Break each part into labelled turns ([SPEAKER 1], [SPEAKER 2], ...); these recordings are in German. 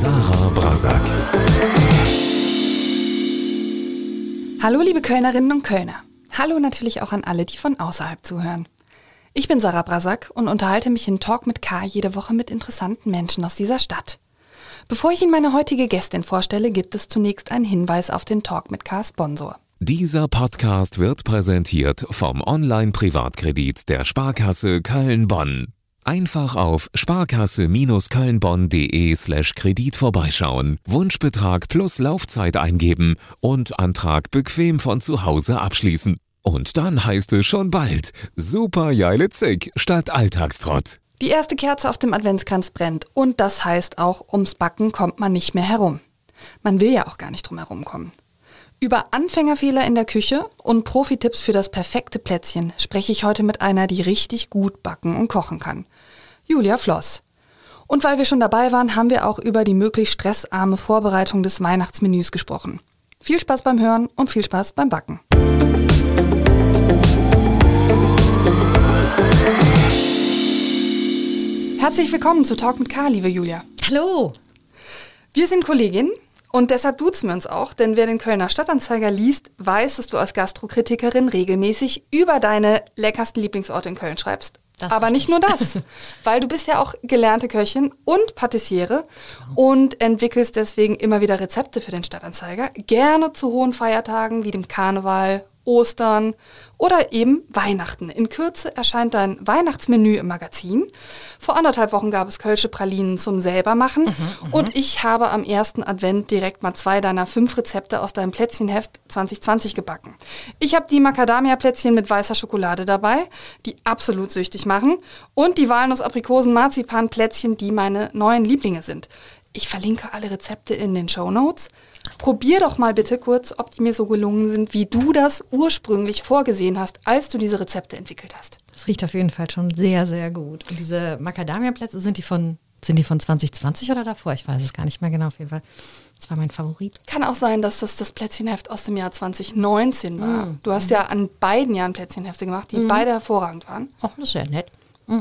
[SPEAKER 1] Sarah Brasak.
[SPEAKER 2] Hallo liebe Kölnerinnen und Kölner. Hallo natürlich auch an alle, die von außerhalb zuhören. Ich bin Sarah Brasak und unterhalte mich in Talk mit K jede Woche mit interessanten Menschen aus dieser Stadt. Bevor ich Ihnen meine heutige Gästin vorstelle, gibt es zunächst einen Hinweis auf den Talk mit K Sponsor.
[SPEAKER 1] Dieser Podcast wird präsentiert vom Online-Privatkredit der Sparkasse Köln-Bonn. Einfach auf sparkasse-kölnbonn.de slash Kredit vorbeischauen, Wunschbetrag plus Laufzeit eingeben und Antrag bequem von zu Hause abschließen. Und dann heißt es schon bald Super Jeile Zick statt Alltagstrott.
[SPEAKER 2] Die erste Kerze auf dem Adventskranz brennt und das heißt auch, ums Backen kommt man nicht mehr herum. Man will ja auch gar nicht drum herumkommen. Über Anfängerfehler in der Küche und Profi-Tipps für das perfekte Plätzchen spreche ich heute mit einer, die richtig gut backen und kochen kann. Julia Floss. Und weil wir schon dabei waren, haben wir auch über die möglichst stressarme Vorbereitung des Weihnachtsmenüs gesprochen. Viel Spaß beim Hören und viel Spaß beim Backen. Herzlich willkommen zu Talk mit K, liebe Julia.
[SPEAKER 3] Hallo.
[SPEAKER 2] Wir sind Kolleginnen und deshalb duzen wir uns auch, denn wer den Kölner Stadtanzeiger liest, weiß, dass du als Gastrokritikerin regelmäßig über deine leckersten Lieblingsorte in Köln schreibst.
[SPEAKER 3] Das
[SPEAKER 2] Aber nicht nur das, weil du bist ja auch gelernte Köchin und Patissiere und entwickelst deswegen immer wieder Rezepte für den Stadtanzeiger, gerne zu hohen Feiertagen wie dem Karneval, Ostern oder eben Weihnachten. In Kürze erscheint dein Weihnachtsmenü im Magazin. Vor anderthalb Wochen gab es Kölsche Pralinen zum selbermachen und ich habe am ersten Advent direkt mal zwei deiner fünf Rezepte aus deinem Plätzchenheft 2020 gebacken. Ich habe die Macadamia-Plätzchen mit weißer Schokolade dabei, die absolut süchtig machen und die Walnuss-Aprikosen-Marzipan-Plätzchen, die meine neuen Lieblinge sind. Ich verlinke alle Rezepte in den Show Notes. Probier doch mal bitte kurz, ob die mir so gelungen sind, wie du das ursprünglich vorgesehen hast, als du diese Rezepte entwickelt hast.
[SPEAKER 3] Das riecht auf jeden Fall schon sehr, sehr gut. Und diese Macadamia-Plätze, sind die von sind die von 2020 oder davor? Ich weiß es gar nicht mehr genau auf jeden Fall. Das war mein Favorit.
[SPEAKER 2] Kann auch sein, dass das das Plätzchenheft aus dem Jahr 2019 war. Du hast ja an beiden Jahren Plätzchenhefte gemacht, die beide hervorragend waren.
[SPEAKER 3] Ach, das ist ja nett. Mm.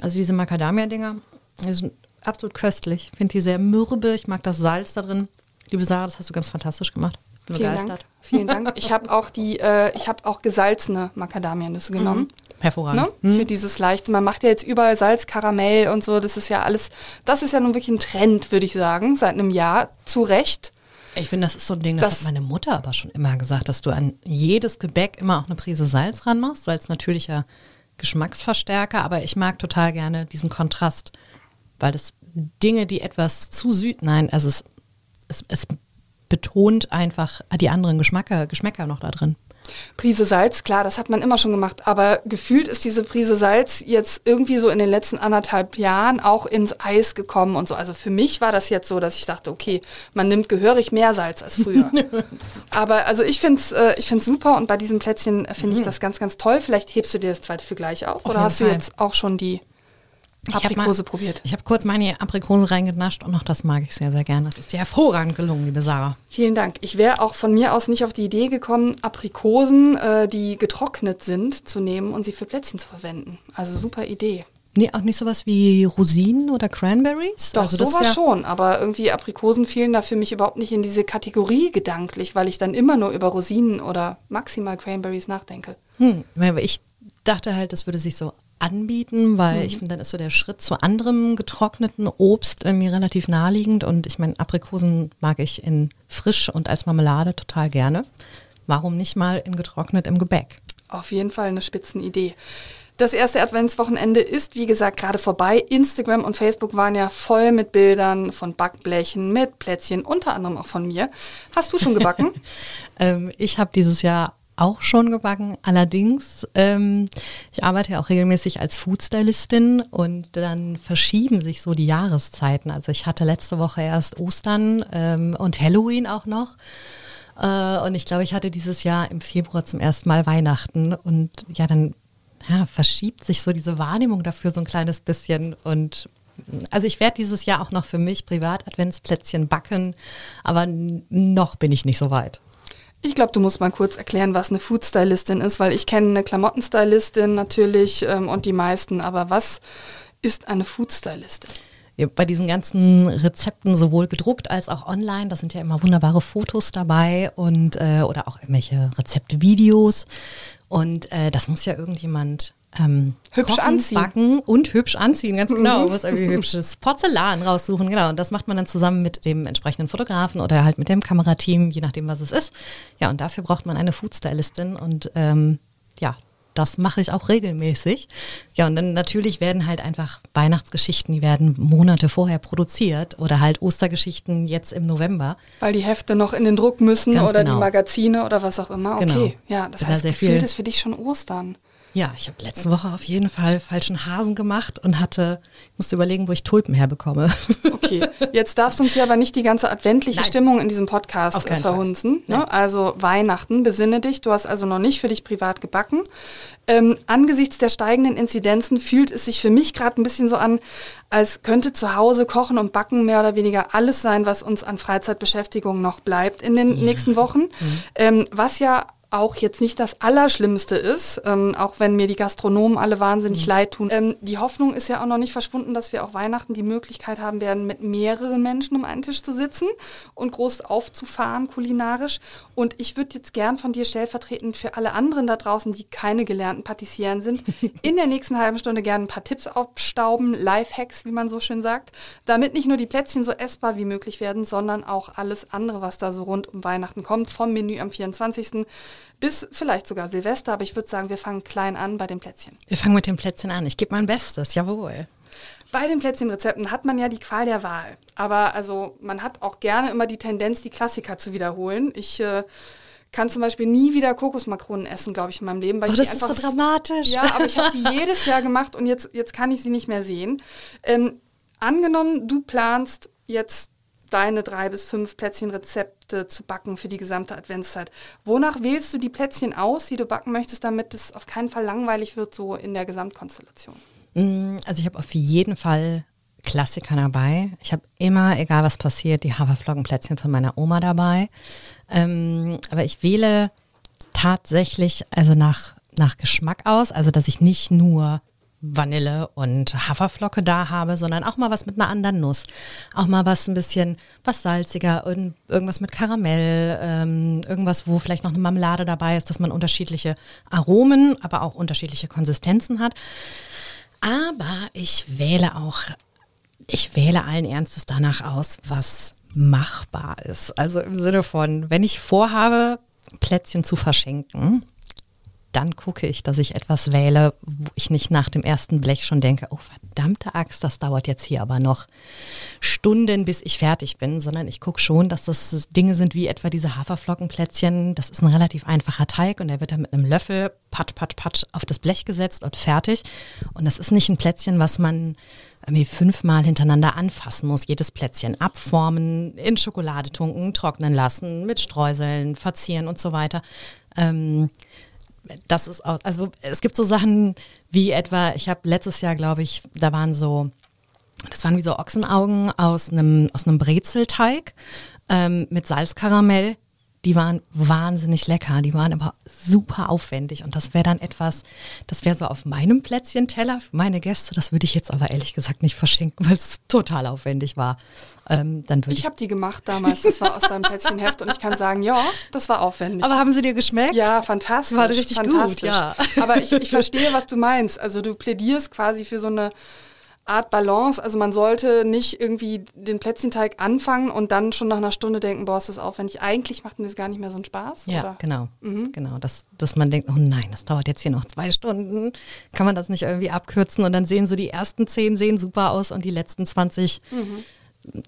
[SPEAKER 3] Also diese Macadamia-Dinger, die sind absolut köstlich. Ich finde die sehr mürbe. Ich mag das Salz da drin. Liebe Sarah, das hast du ganz fantastisch gemacht. Bin
[SPEAKER 2] Vielen
[SPEAKER 3] begeistert.
[SPEAKER 2] Dank. Vielen Dank. Ich habe auch die, äh, ich habe auch gesalzene Macadamianüsse genommen.
[SPEAKER 3] Hervorragend.
[SPEAKER 2] Ne? Für dieses leichte. Man macht ja jetzt überall Salz, Karamell und so. Das ist ja alles, das ist ja nun wirklich ein Trend, würde ich sagen, seit einem Jahr. Zu Recht.
[SPEAKER 3] Ich finde, das ist so ein Ding, das,
[SPEAKER 2] Das-
[SPEAKER 3] hat meine Mutter aber schon immer gesagt, dass du an jedes Gebäck immer auch eine Prise Salz ranmachst, weil es natürlicher Geschmacksverstärker, aber ich mag total gerne diesen Kontrast, weil das Dinge, die etwas zu süß, nein, also es, es, es betont einfach die anderen Geschmäcker, Geschmäcker noch da drin.
[SPEAKER 2] Prise Salz, klar, das hat man immer schon gemacht, aber gefühlt ist diese Prise Salz jetzt irgendwie so in den letzten anderthalb Jahren auch ins Eis gekommen und so. Also für mich war das jetzt so, dass ich dachte, okay, man nimmt gehörig mehr Salz als früher. aber also ich finde es äh, ich find's super und bei diesem Plätzchen finde ich das ganz, ganz toll. Vielleicht hebst du dir das zweite für gleich auf,
[SPEAKER 3] Auf
[SPEAKER 2] oder hast du
[SPEAKER 3] Fall.
[SPEAKER 2] jetzt auch schon die Aprikose
[SPEAKER 3] mal-
[SPEAKER 2] probiert?
[SPEAKER 3] Ich habe kurz meine Aprikose reingenascht und auch das mag ich sehr, sehr gerne. Das ist dir hervorragend gelungen, liebe Sarah.
[SPEAKER 2] Vielen Dank. Ich wäre auch von mir aus nicht auf die Idee gekommen, Aprikosen, äh, die getrocknet sind, zu nehmen und sie für Plätzchen zu verwenden. Also super Idee.
[SPEAKER 3] Nee, auch nicht sowas wie Rosinen oder Cranberries?
[SPEAKER 2] Doch,
[SPEAKER 3] also das ist
[SPEAKER 2] sowas
[SPEAKER 3] ja-
[SPEAKER 2] schon, aber irgendwie Aprikosen fielen da für mich überhaupt nicht in diese Kategorie gedanklich, weil ich dann immer nur über Rosinen oder maximal Cranberries nachdenke.
[SPEAKER 3] Hm, aber ich dachte halt, das würde sich so anbieten, weil ich finde, dann ist so der Schritt zu anderem getrockneten Obst irgendwie relativ naheliegend und ich meine, Aprikosen mag ich in frisch und als Marmelade total gerne. Warum nicht mal in getrocknet im Gebäck?
[SPEAKER 2] Auf jeden Fall eine Spitzenidee. Das erste Adventswochenende ist, wie gesagt, gerade vorbei. Instagram und Facebook waren ja voll mit Bildern von Backblechen, mit Plätzchen, unter anderem auch von mir. Hast du schon gebacken?
[SPEAKER 3] Ähm, ich habe dieses Jahr auch schon gebacken. Allerdings, ähm, ich arbeite ja auch regelmäßig als Foodstylistin und dann verschieben sich so die Jahreszeiten. Also ich hatte letzte Woche erst Ostern ähm, und Halloween auch noch. Äh, und ich glaube, ich hatte dieses Jahr im Februar zum ersten Mal Weihnachten. Und ja, dann ja, verschiebt sich so diese Wahrnehmung dafür so ein kleines bisschen. Und also ich werde dieses Jahr auch noch für mich privat Adventsplätzchen backen, aber noch bin ich nicht so weit.
[SPEAKER 2] Ich glaube, du musst mal kurz erklären, was eine Foodstylistin ist, weil ich kenne eine Klamottenstylistin natürlich ähm, und die meisten, aber was ist eine Foodstylistin?
[SPEAKER 3] bei diesen ganzen Rezepten, sowohl gedruckt als auch online, da sind ja immer wunderbare Fotos dabei und äh, oder auch irgendwelche Rezeptvideos. Und äh, das muss ja irgendjemand ähm,
[SPEAKER 2] hübsch
[SPEAKER 3] kochen,
[SPEAKER 2] anziehen.
[SPEAKER 3] backen und hübsch anziehen, ganz genau. Muss irgendwie hübsches Porzellan raussuchen, genau. Und das macht man dann zusammen mit dem entsprechenden Fotografen oder halt mit dem Kamerateam, je nachdem, was es ist. Ja, und dafür braucht man eine Foodstylistin und ähm, ja, das mache ich auch regelmäßig. Ja, und dann natürlich werden halt einfach Weihnachtsgeschichten, die werden Monate vorher produziert oder halt Ostergeschichten jetzt im November.
[SPEAKER 2] Weil die Hefte noch in den Druck müssen
[SPEAKER 3] Ganz
[SPEAKER 2] oder
[SPEAKER 3] genau.
[SPEAKER 2] die Magazine oder was auch immer. Okay,
[SPEAKER 3] Genau.
[SPEAKER 2] ja, das
[SPEAKER 3] da
[SPEAKER 2] heißt,
[SPEAKER 3] sehr
[SPEAKER 2] gefühlt
[SPEAKER 3] viel-
[SPEAKER 2] ist für dich schon Ostern.
[SPEAKER 3] Ja, ich habe letzte Woche auf jeden Fall falschen Hasen gemacht und hatte, ich musste überlegen, wo ich Tulpen herbekomme.
[SPEAKER 2] Okay, jetzt darfst du uns ja aber nicht die ganze adventliche
[SPEAKER 3] Nein.
[SPEAKER 2] Stimmung in diesem Podcast äh, verhunzen. Ne? Also Weihnachten, besinne dich. Du hast also noch nicht für dich privat gebacken. Ähm, angesichts der steigenden Inzidenzen fühlt es sich für mich gerade ein bisschen so an, als könnte zu Hause Kochen und Backen mehr oder weniger alles sein, was uns an Freizeitbeschäftigung noch bleibt in den nächsten Wochen.
[SPEAKER 3] Mhm.
[SPEAKER 2] Ähm, was ja auch jetzt nicht das Allerschlimmste ist, ähm, auch wenn mir die Gastronomen alle wahnsinnig leid tun. Ähm, die Hoffnung ist ja auch noch nicht verschwunden, dass wir auch Weihnachten die Möglichkeit haben werden, mit mehreren Menschen um einen Tisch zu sitzen und groß aufzufahren kulinarisch. Und ich würde jetzt gern von dir stellvertretend für alle anderen da draußen, die keine gelernten Patissieren sind, in der nächsten halben Stunde gerne ein paar Tipps aufstauben, Lifehacks, wie man so schön sagt, damit nicht nur die Plätzchen so essbar wie möglich werden, sondern auch alles andere, was da so rund um Weihnachten kommt, vom Menü am 24. bis vielleicht sogar Silvester. Aber ich würde sagen, wir fangen klein an bei den Plätzchen.
[SPEAKER 3] Wir fangen mit dem Plätzchen an. Ich gebe mein Bestes, jawohl.
[SPEAKER 2] Bei den Plätzchenrezepten hat man ja die Qual der Wahl. Aber also man hat auch gerne immer die Tendenz, die Klassiker zu wiederholen. Ich äh, kann zum Beispiel nie wieder Kokosmakronen essen, glaube ich, in meinem Leben. Weil
[SPEAKER 3] Oh,
[SPEAKER 2] ich
[SPEAKER 3] das ist so dramatisch.
[SPEAKER 2] Ja, aber ich habe die jedes Jahr gemacht und jetzt, jetzt kann ich sie nicht mehr sehen. Ähm, angenommen, du planst jetzt deine drei bis fünf Plätzchenrezepte zu backen für die gesamte Adventszeit. Wonach wählst du die Plätzchen aus, die du backen möchtest, damit es auf keinen Fall langweilig wird, so in der Gesamtkonstellation?
[SPEAKER 3] Mm, Also ich habe auf jeden Fall Klassiker dabei. Ich habe immer, egal was passiert, die Haferflockenplätzchen von meiner Oma dabei. Ähm, aber ich wähle tatsächlich also nach, nach Geschmack aus, also dass ich nicht nur Vanille und Haferflocke da habe, sondern auch mal was mit einer anderen Nuss. Auch mal was ein bisschen was salziger irgendwas mit Karamell, ähm, irgendwas, wo vielleicht noch eine Marmelade dabei ist, dass man unterschiedliche Aromen, aber auch unterschiedliche Konsistenzen hat. Aber ich wähle auch, ich wähle allen Ernstes danach aus, was machbar ist. Also im Sinne von, wenn ich vorhabe, Plätzchen zu verschenken, dann gucke ich, dass ich etwas wähle, wo ich nicht nach dem ersten Blech schon denke, oh verdammte Axt, das dauert jetzt hier aber noch Stunden, bis ich fertig bin, sondern ich gucke schon, dass das Dinge sind wie etwa diese Haferflockenplätzchen. Das ist ein relativ einfacher Teig und der wird dann mit einem Löffel patsch, patsch, patsch auf das Blech gesetzt und fertig. Und das ist nicht ein Plätzchen, was man irgendwie fünfmal hintereinander anfassen muss. Jedes Plätzchen abformen, in Schokolade tunken, trocknen lassen, mit Streuseln, verzieren und so weiter. Ähm, das ist auch, also es gibt so Sachen wie etwa, ich habe letztes Jahr, glaube ich, da waren so, das waren wie so Ochsenaugen aus einem, aus einem Brezelteig ähm, mit Salzkaramell. Die waren wahnsinnig lecker, die waren aber super aufwendig und das wäre dann etwas, das wäre so auf meinem Plätzchenteller für meine Gäste, das würde ich jetzt aber ehrlich gesagt nicht verschenken, weil es total aufwendig war. Ähm, dann würde ich,
[SPEAKER 2] Ich habe die gemacht damals. Das war aus deinem Plätzchenheft und ich kann sagen, ja, das war aufwendig.
[SPEAKER 3] aber haben sie dir geschmeckt?
[SPEAKER 2] ja, fantastisch.
[SPEAKER 3] War richtig gut,
[SPEAKER 2] fantastisch.
[SPEAKER 3] ja.
[SPEAKER 2] Aber ich, ich verstehe, was du meinst. Also du plädierst quasi für so eine Art Balance. Also man sollte nicht irgendwie den Plätzchenteig anfangen und dann schon nach einer Stunde denken, boah, ist das aufwendig. Eigentlich macht mir das gar nicht mehr so einen Spaß.
[SPEAKER 3] Ja,
[SPEAKER 2] oder?
[SPEAKER 3] genau. Genau, dass, dass man denkt, oh nein, das dauert jetzt hier noch zwei Stunden. Kann man das nicht irgendwie abkürzen? Und dann sehen so die ersten zehn sehen super aus und die letzten 20,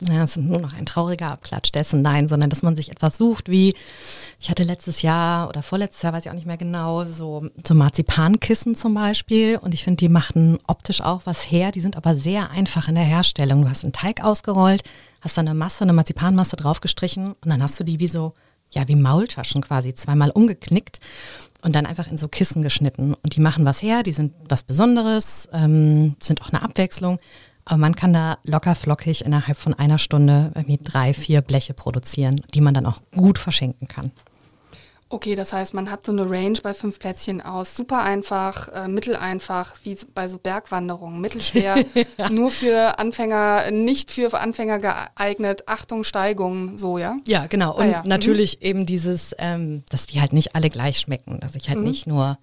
[SPEAKER 3] naja, es sind nur noch ein trauriger Abklatsch dessen. Nein, sondern dass man sich etwas sucht, wie ich hatte letztes Jahr oder vorletztes Jahr, weiß ich auch nicht mehr genau, so, so Marzipankissen zum Beispiel. Und ich finde, die machten optisch auch was her. Die sind aber sehr einfach in der Herstellung. Du hast einen Teig ausgerollt, hast dann eine Masse, eine Marzipanmasse draufgestrichen und dann hast du die wie so ja, wie Maultaschen quasi, zweimal umgeknickt und dann einfach in so Kissen geschnitten. Und die machen was her, die sind was Besonderes, ähm, sind auch eine Abwechslung. Aber man kann da locker flockig innerhalb von einer Stunde irgendwie drei, vier Bleche produzieren, die man dann auch gut verschenken kann.
[SPEAKER 2] Okay, das heißt, man hat so eine Range bei fünf Plätzchen aus. Super einfach, äh, mitteleinfach, wie bei so Bergwanderungen. Mittelschwer, ja. nur für Anfänger, nicht für Anfänger geeignet. Achtung, Steigung, so, ja?
[SPEAKER 3] Ja, genau. Und ah, ja. natürlich mhm. eben dieses, ähm, dass die halt nicht alle gleich schmecken. Dass ich halt mhm. nicht nur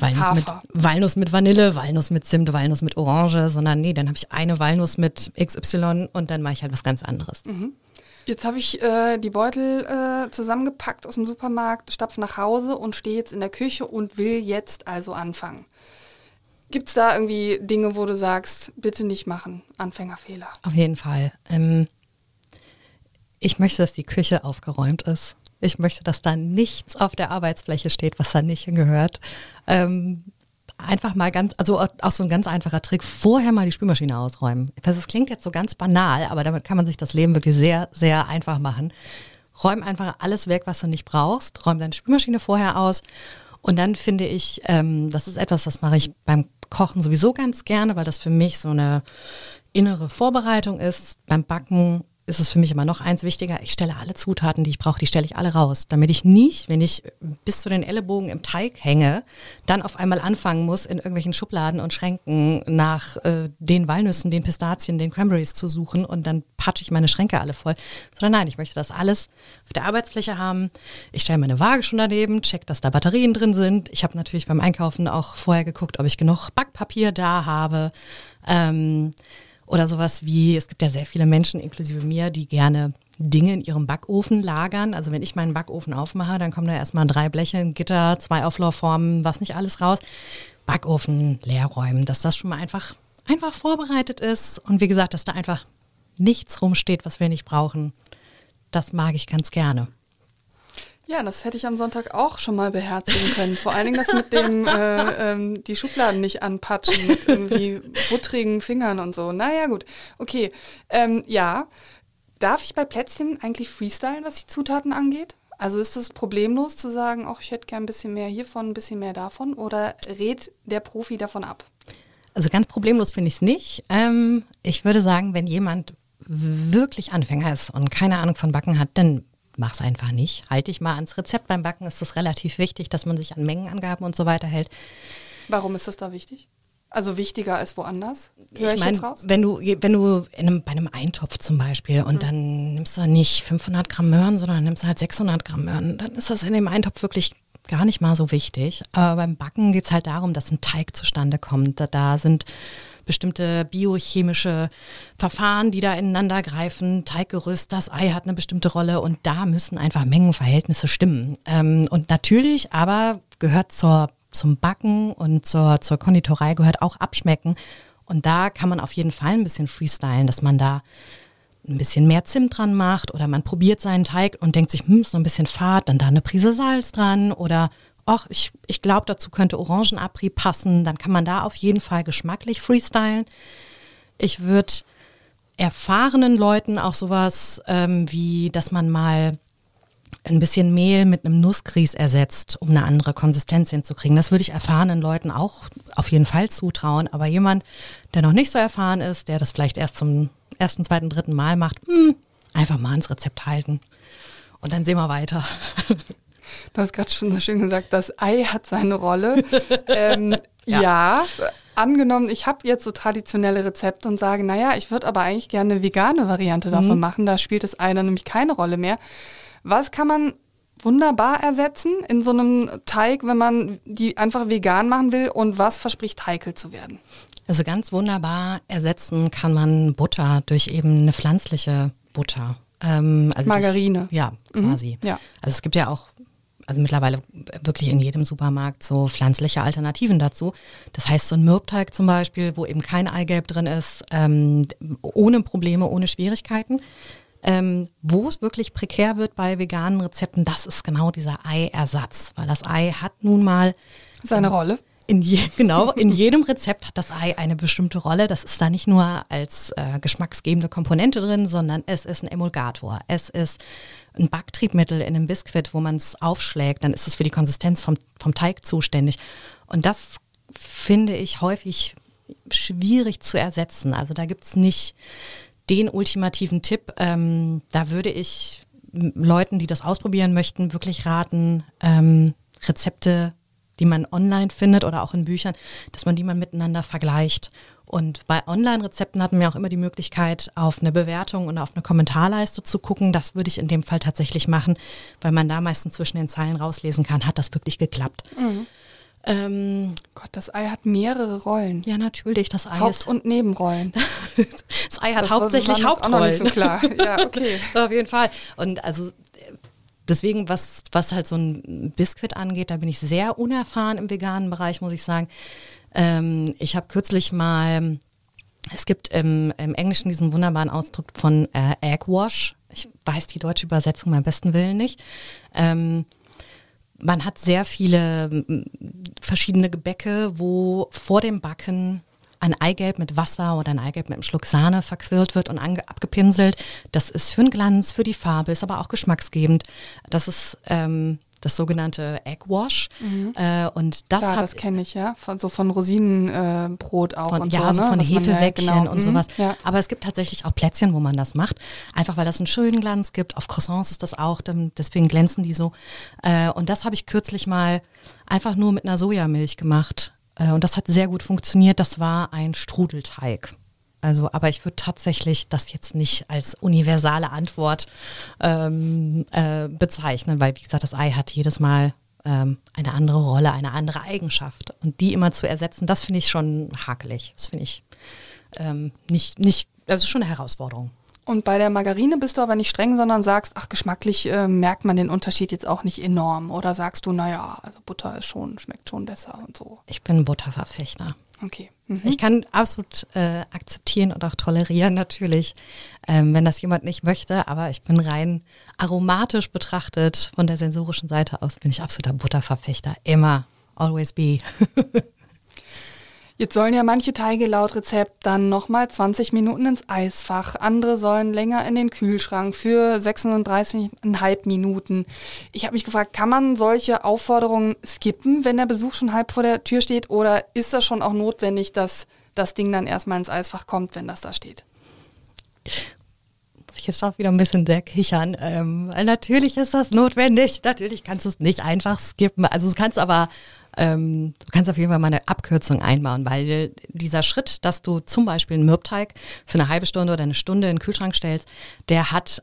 [SPEAKER 3] Walnuss mit, Walnuss mit Vanille, Walnuss mit Zimt, Walnuss mit Orange, sondern nee, dann habe ich eine Walnuss mit XY und dann mache ich halt was ganz anderes.
[SPEAKER 2] Mhm. Jetzt habe ich äh, die Beutel äh, zusammengepackt aus dem Supermarkt, stapfe nach Hause und stehe jetzt in der Küche und will jetzt also anfangen. Gibt es da irgendwie Dinge, wo du sagst, bitte nicht machen, Anfängerfehler?
[SPEAKER 3] Auf jeden Fall. Ähm, ich möchte, dass die Küche aufgeräumt ist. Ich möchte, dass da nichts auf der Arbeitsfläche steht, was da nicht hingehört. Ähm, einfach mal ganz, also auch so ein ganz einfacher Trick, vorher mal die Spülmaschine ausräumen. Das klingt jetzt so ganz banal, aber damit kann man sich das Leben wirklich sehr, sehr einfach machen. Räum einfach alles weg, was du nicht brauchst. Räum deine Spülmaschine vorher aus. Und dann finde ich, ähm, das ist etwas, das mache ich beim Kochen sowieso ganz gerne, weil das für mich so eine innere Vorbereitung ist. Beim Backen ist es für mich immer noch eins wichtiger. Ich stelle alle Zutaten, die ich brauche, die stelle ich alle raus, damit ich nicht, wenn ich bis zu den Ellenbogen im Teig hänge, dann auf einmal anfangen muss, in irgendwelchen Schubladen und Schränken nach äh, den Walnüssen, den Pistazien, den Cranberries zu suchen und dann patsche ich meine Schränke alle voll. Sondern nein, ich möchte das alles auf der Arbeitsfläche haben. Ich stelle meine Waage schon daneben, check, dass da Batterien drin sind. Ich habe natürlich beim Einkaufen auch vorher geguckt, ob ich genug Backpapier da habe. Ähm, oder sowas wie, es gibt ja sehr viele Menschen, inklusive mir, die gerne Dinge in ihrem Backofen lagern. Also wenn ich meinen Backofen aufmache, dann kommen da erstmal drei Bleche, ein Gitter, zwei Auflaufformen, was nicht alles raus. Backofen leer räumen, dass das schon mal einfach, einfach vorbereitet ist. Und wie gesagt, dass da einfach nichts rumsteht, was wir nicht brauchen. Das mag ich ganz gerne.
[SPEAKER 2] Ja, das hätte ich am Sonntag auch schon mal beherzigen können. Vor allen Dingen das mit dem, äh, ähm, die Schubladen nicht anpatschen mit irgendwie buttrigen Fingern und so. Naja, gut. Okay. Ähm, ja. Darf ich bei Plätzchen eigentlich freestylen, was die Zutaten angeht? Also ist es problemlos zu sagen, ach, ich hätte gern ein bisschen mehr hiervon, ein bisschen mehr davon? Oder rät der Profi davon ab?
[SPEAKER 3] Also ganz problemlos finde ich es nicht. Ähm, ich würde sagen, wenn jemand wirklich Anfänger ist und keine Ahnung von Backen hat, dann mach es einfach nicht. Halte dich mal ans Rezept. Beim Backen ist es relativ wichtig, dass man sich an Mengenangaben und so weiter hält.
[SPEAKER 2] Warum ist das da wichtig? Also wichtiger als woanders?
[SPEAKER 3] Hör ich, meine, wenn du, wenn du einem, bei einem Eintopf zum Beispiel und mhm. dann nimmst du nicht 500 Gramm Möhren, sondern nimmst halt 600 Gramm Möhren, dann ist das in dem Eintopf wirklich gar nicht mal so wichtig. Aber beim Backen geht es halt darum, dass ein Teig zustande kommt. Da, da sind bestimmte biochemische Verfahren, die da ineinander greifen. Teiggerüst, das Ei hat eine bestimmte Rolle und da müssen einfach Mengenverhältnisse stimmen. Ähm, und natürlich aber gehört zur, zum Backen und zur, zur Konditorei gehört auch Abschmecken. Und da kann man auf jeden Fall ein bisschen freestylen, dass man da ein bisschen mehr Zimt dran macht oder man probiert seinen Teig und denkt sich, hm, so ein bisschen Fahrt, dann da eine Prise Salz dran oder ach, ich, ich glaube, dazu könnte Orangenabrieb passen, dann kann man da auf jeden Fall geschmacklich freestylen. Ich würde erfahrenen Leuten auch sowas ähm, wie, dass man mal ein bisschen Mehl mit einem Nussgrieß ersetzt, um eine andere Konsistenz hinzukriegen. Das würde ich erfahrenen Leuten auch auf jeden Fall zutrauen. Aber jemand, der noch nicht so erfahren ist, der das vielleicht erst zum ersten, zweiten, dritten Mal macht, mh, hm, einfach mal ins Rezept halten. Und dann sehen wir weiter.
[SPEAKER 2] Du hast gerade schon so schön gesagt, das Ei hat seine Rolle. ähm, ja. ja. angenommen, ich habe jetzt so traditionelle Rezepte und sage, naja, ich würde aber eigentlich gerne eine vegane Variante davon mhm. machen. Da spielt das Ei dann nämlich keine Rolle mehr. Was kann man wunderbar ersetzen in so einem Teig, wenn man die einfach vegan machen will und was verspricht heikel zu werden?
[SPEAKER 3] Also ganz wunderbar ersetzen kann man Butter durch eben eine pflanzliche Butter.
[SPEAKER 2] Ähm, also Margarine.
[SPEAKER 3] Ich, ja, mhm. quasi. Mhm, ja. Also es gibt ja auch also mittlerweile wirklich in jedem Supermarkt so pflanzliche Alternativen dazu. Das heißt, so ein Mürbteig zum Beispiel, wo eben kein Eigelb drin ist, ähm, ohne Probleme, ohne Schwierigkeiten. Ähm, wo es wirklich prekär wird bei veganen Rezepten, das ist genau dieser Eiersatz, weil das Ei hat nun mal
[SPEAKER 2] seine Rolle.
[SPEAKER 3] In je, genau, in jedem Rezept hat das Ei eine bestimmte Rolle. Das ist da nicht nur als äh, geschmacksgebende Komponente drin, sondern es ist ein Emulgator. Es ist ein Backtriebmittel in einem Biskuit, wo man es aufschlägt, dann ist es für die Konsistenz vom, vom Teig zuständig. Und das finde ich häufig schwierig zu ersetzen. Also da gibt es nicht den ultimativen Tipp. Ähm, da würde ich Leuten, die das ausprobieren möchten, wirklich raten, ähm, Rezepte, die man online findet oder auch in Büchern, dass man die mal miteinander vergleicht. Und bei Online-Rezepten hatten wir auch immer die Möglichkeit, auf eine Bewertung und auf eine Kommentarleiste zu gucken. Das würde ich in dem Fall tatsächlich machen, weil man da meistens zwischen den Zeilen rauslesen kann, hat das wirklich geklappt.
[SPEAKER 2] Mhm. Ähm, Gott, das Ei hat mehrere Rollen.
[SPEAKER 3] Ja, natürlich. Das Ei
[SPEAKER 2] Haupt- und Nebenrollen.
[SPEAKER 3] das Ei hat
[SPEAKER 2] Das
[SPEAKER 3] hauptsächlich
[SPEAKER 2] jetzt auch noch
[SPEAKER 3] Hauptrollen.
[SPEAKER 2] nicht so klar. Ja, okay.
[SPEAKER 3] Auf jeden Fall. Und also äh, deswegen, was, was halt so ein Biskuit angeht, da bin ich sehr unerfahren im veganen Bereich, muss ich sagen. Ähm, ich habe kürzlich mal, es gibt im, im Englischen diesen wunderbaren Ausdruck von äh, Egg Wash. Ich weiß die deutsche Übersetzung beim besten Willen nicht. Ähm, man hat sehr viele verschiedene Gebäcke, wo vor dem Backen ein Eigelb mit Wasser oder ein Eigelb mit einem Schluck Sahne verquirlt wird und abgepinselt. Das ist für den Glanz, für die Farbe, ist aber auch geschmacksgebend. Das ist ähm, das sogenannte Egg Wash. Äh, und das
[SPEAKER 2] Klar, das kenne ich, ja. Von, so von Rosinenbrot äh, auch
[SPEAKER 3] von,
[SPEAKER 2] und
[SPEAKER 3] ja,
[SPEAKER 2] so,
[SPEAKER 3] so
[SPEAKER 2] ne?
[SPEAKER 3] von
[SPEAKER 2] Was man ja-
[SPEAKER 3] Hefewäckchen
[SPEAKER 2] genau.
[SPEAKER 3] und
[SPEAKER 2] Mhm,
[SPEAKER 3] sowas.
[SPEAKER 2] Ja.
[SPEAKER 3] Aber es gibt tatsächlich auch Plätzchen, wo man das macht. Einfach weil das einen schönen Glanz gibt. Auf Croissants ist das auch, deswegen glänzen die so. Äh, und das habe ich kürzlich mal einfach nur mit einer Sojamilch gemacht. Äh, und das hat sehr gut funktioniert. Das war ein Strudelteig. Also, aber ich würde tatsächlich das jetzt nicht als universale Antwort ähm, äh, bezeichnen, weil wie gesagt, das Ei hat jedes Mal ähm, eine andere Rolle, eine andere Eigenschaft. Und die immer zu ersetzen, das finde ich schon hakelig. Das finde ich ähm, nicht, nicht, ist schon eine Herausforderung.
[SPEAKER 2] Und bei der Margarine bist du aber nicht streng, sondern sagst, ach, geschmacklich äh, merkt man den Unterschied jetzt auch nicht enorm. Oder sagst du, naja, also Butter ist schon, schmeckt schon besser und so.
[SPEAKER 3] Ich bin Butterverfechter.
[SPEAKER 2] Okay. Mhm.
[SPEAKER 3] Ich kann absolut äh, akzeptieren und auch tolerieren natürlich, ähm, wenn das jemand nicht möchte, aber ich bin rein aromatisch betrachtet von der sensorischen Seite aus, bin ich absoluter Butterverfechter. Immer. Always be.
[SPEAKER 2] Jetzt sollen ja manche Teige laut Rezept dann nochmal 20 Minuten ins Eisfach. Andere sollen länger in den Kühlschrank für 36,5 Minuten. Ich habe mich gefragt, kann man solche Aufforderungen skippen, wenn der Besuch schon halb vor der Tür steht? Oder ist das schon auch notwendig, dass das Ding dann erstmal ins Eisfach kommt, wenn das da steht?
[SPEAKER 3] ich jetzt auch wieder ein bisschen sehr kichern. Ähm, weil natürlich ist das notwendig. Natürlich kannst du es nicht einfach skippen. Also du kannst aber, ähm, du kannst auf jeden Fall mal eine Abkürzung einbauen, weil dieser Schritt, dass du zum Beispiel einen Mürbteig für eine halbe Stunde oder eine Stunde in den Kühlschrank stellst, der hat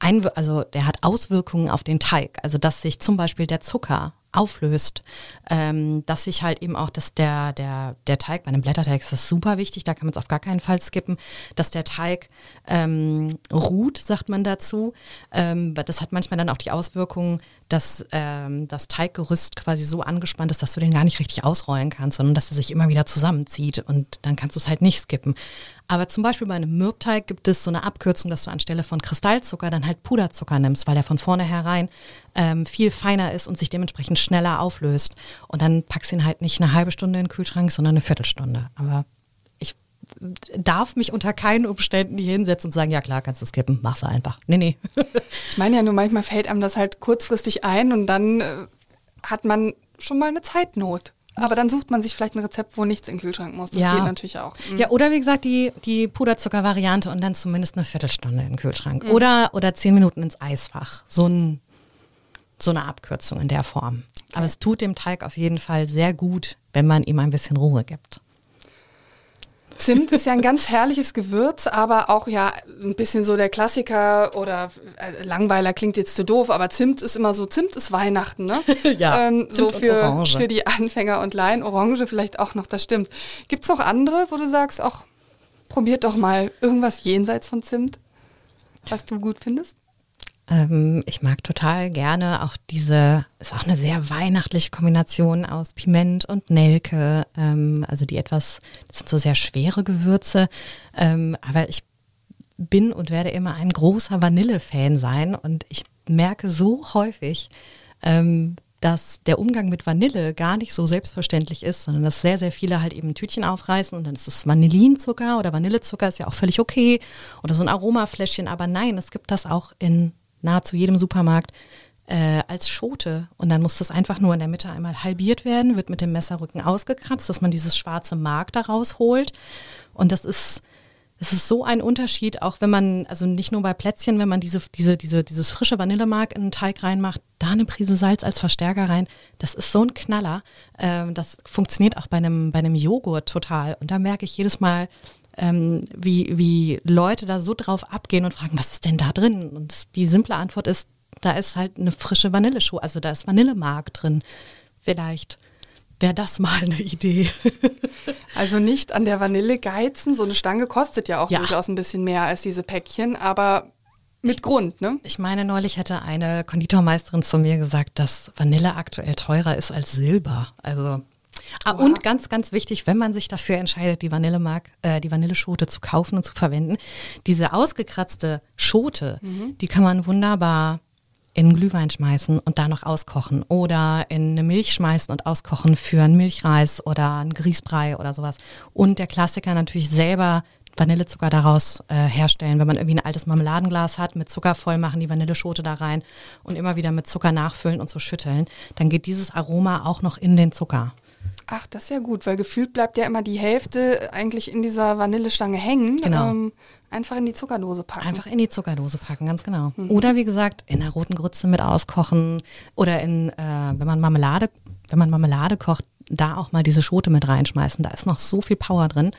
[SPEAKER 3] Einwir also der hat Auswirkungen auf den Teig. Also dass sich zum Beispiel der Zucker auflöst, ähm, dass sich halt eben auch, dass der, der, der Teig, bei einem Blätterteig ist das super wichtig, da kann man es auf gar keinen Fall skippen, dass der Teig ähm, ruht, sagt man dazu. Ähm, das hat manchmal dann auch die Auswirkung, dass ähm, das Teiggerüst quasi so angespannt ist, dass du den gar nicht richtig ausrollen kannst, sondern dass er sich immer wieder zusammenzieht und dann kannst du es halt nicht skippen. Aber zum Beispiel bei einem Mürbteig gibt es so eine Abkürzung, dass du anstelle von Kristallzucker dann halt Puderzucker nimmst, weil der von vornherein ähm, viel feiner ist und sich dementsprechend schneller auflöst. Und dann packst du ihn halt nicht eine halbe Stunde in den Kühlschrank, sondern eine Viertelstunde. Aber darf mich unter keinen Umständen hier hinsetzen und sagen, ja klar, kannst du skippen, mach's einfach. Nee, nee.
[SPEAKER 2] Ich meine ja nur, manchmal fällt einem das halt kurzfristig ein und dann äh, hat man schon mal eine Zeitnot. Aber dann sucht man sich vielleicht ein Rezept, wo nichts in den Kühlschrank muss. Das
[SPEAKER 3] Ja.
[SPEAKER 2] geht natürlich auch. Mhm.
[SPEAKER 3] Ja, oder wie gesagt, die, die Puderzucker-Variante und dann zumindest eine Viertelstunde in den Kühlschrank. Oder, oder zehn Minuten ins Eisfach. So, ein, so eine Abkürzung in der Form. Aber es tut dem Teig auf jeden Fall sehr gut, wenn man ihm ein bisschen Ruhe gibt.
[SPEAKER 2] Zimt ist ja ein ganz herrliches Gewürz, aber auch ja ein bisschen so der Klassiker oder äh, Langweiler klingt jetzt zu doof, aber Zimt ist immer so, Zimt ist Weihnachten, ne?
[SPEAKER 3] Ja,
[SPEAKER 2] ähm,
[SPEAKER 3] Zimt
[SPEAKER 2] so für, für die Anfänger und Laien. Orange vielleicht auch noch, das stimmt. Gibt es noch andere, wo du sagst, ach, probiert doch mal irgendwas jenseits von Zimt, was du gut findest?
[SPEAKER 3] Ähm, ich mag total gerne auch diese, ist auch eine sehr weihnachtliche Kombination aus Piment und Nelke, ähm, also die etwas, das sind so sehr schwere Gewürze, ähm, aber ich bin und werde immer ein großer Vanille-Fan sein. Und ich merke so häufig, ähm, dass der Umgang mit Vanille gar nicht so selbstverständlich ist, sondern dass sehr, sehr viele halt eben ein Tütchen aufreißen und dann ist es Vanillinzucker oder Vanillezucker, ist ja auch völlig okay. Oder so ein Aromafläschchen, aber nein, es gibt das auch in nahezu jedem Supermarkt äh, als Schote und dann muss das einfach nur in der Mitte einmal halbiert werden, wird mit dem Messerrücken ausgekratzt, dass man dieses schwarze Mark da rausholt und das ist es ist so ein Unterschied, auch wenn man, also nicht nur bei Plätzchen, wenn man diese, diese, diese, dieses frische Vanillemark in den Teig reinmacht, da eine Prise Salz als Verstärker rein, das ist so ein Knaller. Ähm, das funktioniert auch bei einem, bei einem Joghurt total. Und da merke ich jedes Mal, ähm, wie, wie Leute da so drauf abgehen und fragen, was ist denn da drin? Und die simple Antwort ist, da ist halt eine frische Vanilleschote, also da ist Vanillemark drin. Vielleicht wäre das mal eine Idee.
[SPEAKER 2] also nicht an der Vanille geizen. So eine Stange kostet ja auch ja. durchaus ein bisschen mehr als diese Päckchen, aber mit Grund, ne?
[SPEAKER 3] Ich meine, neulich hätte eine Konditormeisterin zu mir gesagt, dass Vanille aktuell teurer ist als Silber. Also Ah, und ganz, ganz wichtig, wenn man sich dafür entscheidet, die Vanillemark, äh, die Vanilleschote zu kaufen und zu verwenden, diese ausgekratzte Schote, mhm. die kann man wunderbar in Glühwein schmeißen und da noch auskochen oder in eine Milch schmeißen und auskochen für einen Milchreis oder einen Grießbrei oder sowas. Und der Klassiker natürlich selber Vanillezucker daraus äh, herstellen. Wenn man irgendwie ein altes Marmeladenglas hat, mit Zucker voll machen, die Vanilleschote da rein und immer wieder mit Zucker nachfüllen und so schütteln, dann geht dieses Aroma auch noch in den Zucker.
[SPEAKER 2] Ach, das ist ja gut, weil gefühlt bleibt ja immer die Hälfte eigentlich in dieser Vanillestange hängen.
[SPEAKER 3] Genau. Ähm,
[SPEAKER 2] einfach in die Zuckerdose packen.
[SPEAKER 3] Einfach in die Zuckerdose packen, ganz genau. Mhm. Oder wie gesagt, in der roten Grütze mit auskochen oder in, äh, wenn man Marmelade, wenn man Marmelade kocht, da auch mal diese Schote mit reinschmeißen. Da ist noch so viel Power drin.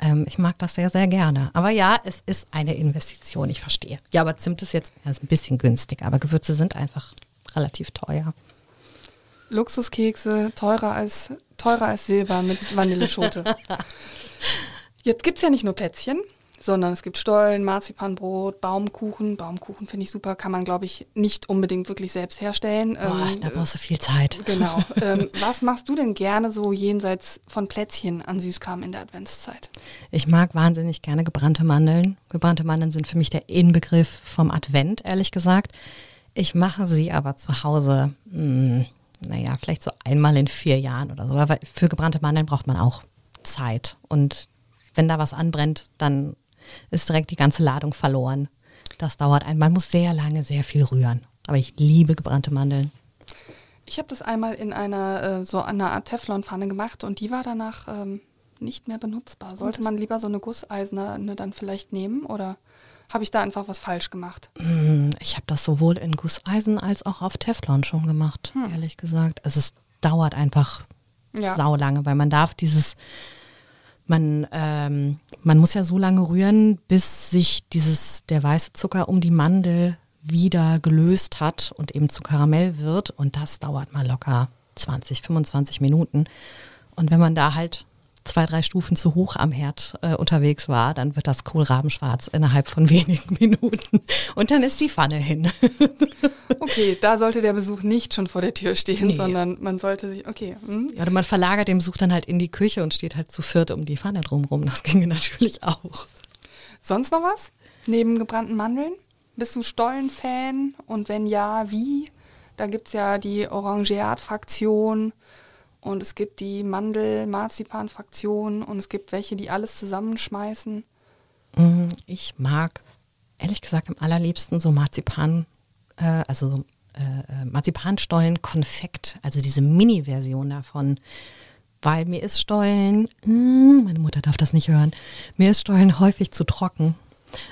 [SPEAKER 3] Ähm, ich mag das sehr, sehr gerne. Aber ja, es ist eine Investition, ich verstehe. Ja, aber Zimt ist jetzt ja, ist ein bisschen günstig, aber Gewürze sind einfach relativ teuer.
[SPEAKER 2] Luxuskekse teurer als, teurer als Silber mit Vanilleschote. Jetzt gibt es ja nicht nur Plätzchen, sondern es gibt Stollen, Marzipanbrot, Baumkuchen. Baumkuchen finde ich super, kann man, glaube ich, nicht unbedingt wirklich selbst herstellen.
[SPEAKER 3] Boah, ähm, da brauchst du viel Zeit.
[SPEAKER 2] Genau. ähm, was machst du denn gerne so jenseits von Plätzchen an Süßkram in der Adventszeit?
[SPEAKER 3] Ich mag wahnsinnig gerne gebrannte Mandeln. Gebrannte Mandeln sind für mich der Inbegriff vom Advent, ehrlich gesagt. Ich mache sie aber zu Hause. Hm, naja, vielleicht so einmal in vier Jahren oder so. Aber für gebrannte Mandeln braucht man auch Zeit. Und wenn da was anbrennt, dann ist direkt die ganze Ladung verloren. Das dauert ein. Man muss sehr lange sehr viel rühren. Aber ich liebe gebrannte Mandeln.
[SPEAKER 2] Ich habe das einmal in einer äh, so einer Art Teflonpfanne gemacht und die war danach ähm, nicht mehr benutzbar. Sollte man lieber so eine Gusseiserne dann vielleicht nehmen oder? Habe ich da einfach was falsch gemacht?
[SPEAKER 3] Hm, ich habe das sowohl in Gusseisen als auch auf Teflon schon gemacht, hm. ehrlich gesagt. Also es dauert einfach ja. saulange, weil man darf dieses, man, ähm, man muss ja so lange rühren, bis sich dieses, der weiße Zucker um die Mandel wieder gelöst hat und eben zu Karamell wird. Und das dauert mal locker 20, 25 Minuten. Und wenn man da halt zwei, drei Stufen zu hoch am Herd äh, unterwegs war, dann wird das Kohlrabenschwarz innerhalb von wenigen Minuten. Und dann ist die Pfanne hin.
[SPEAKER 2] okay, da sollte der Besuch nicht schon vor der Tür stehen, nee. sondern man sollte sich, okay. Hm.
[SPEAKER 3] Ja, oder man verlagert den Besuch dann halt in die Küche und steht halt zu viert um die Pfanne drumherum. Das ginge natürlich auch.
[SPEAKER 2] Sonst noch was? Neben gebrannten Mandeln? Bist du Stollen-Fan? Und wenn ja, wie? Da gibt es ja die Orangeat-Fraktion und es gibt die Mandel-Marzipan-Fraktion und es gibt welche, die alles zusammenschmeißen.
[SPEAKER 3] Mm, ich mag ehrlich gesagt am allerliebsten so Marzipan, äh, also äh, äh, Marzipanstollen Konfekt, also diese Mini-Version davon. Weil mir ist Stollen, mh, meine Mutter darf das nicht hören, mir ist Stollen häufig zu trocken.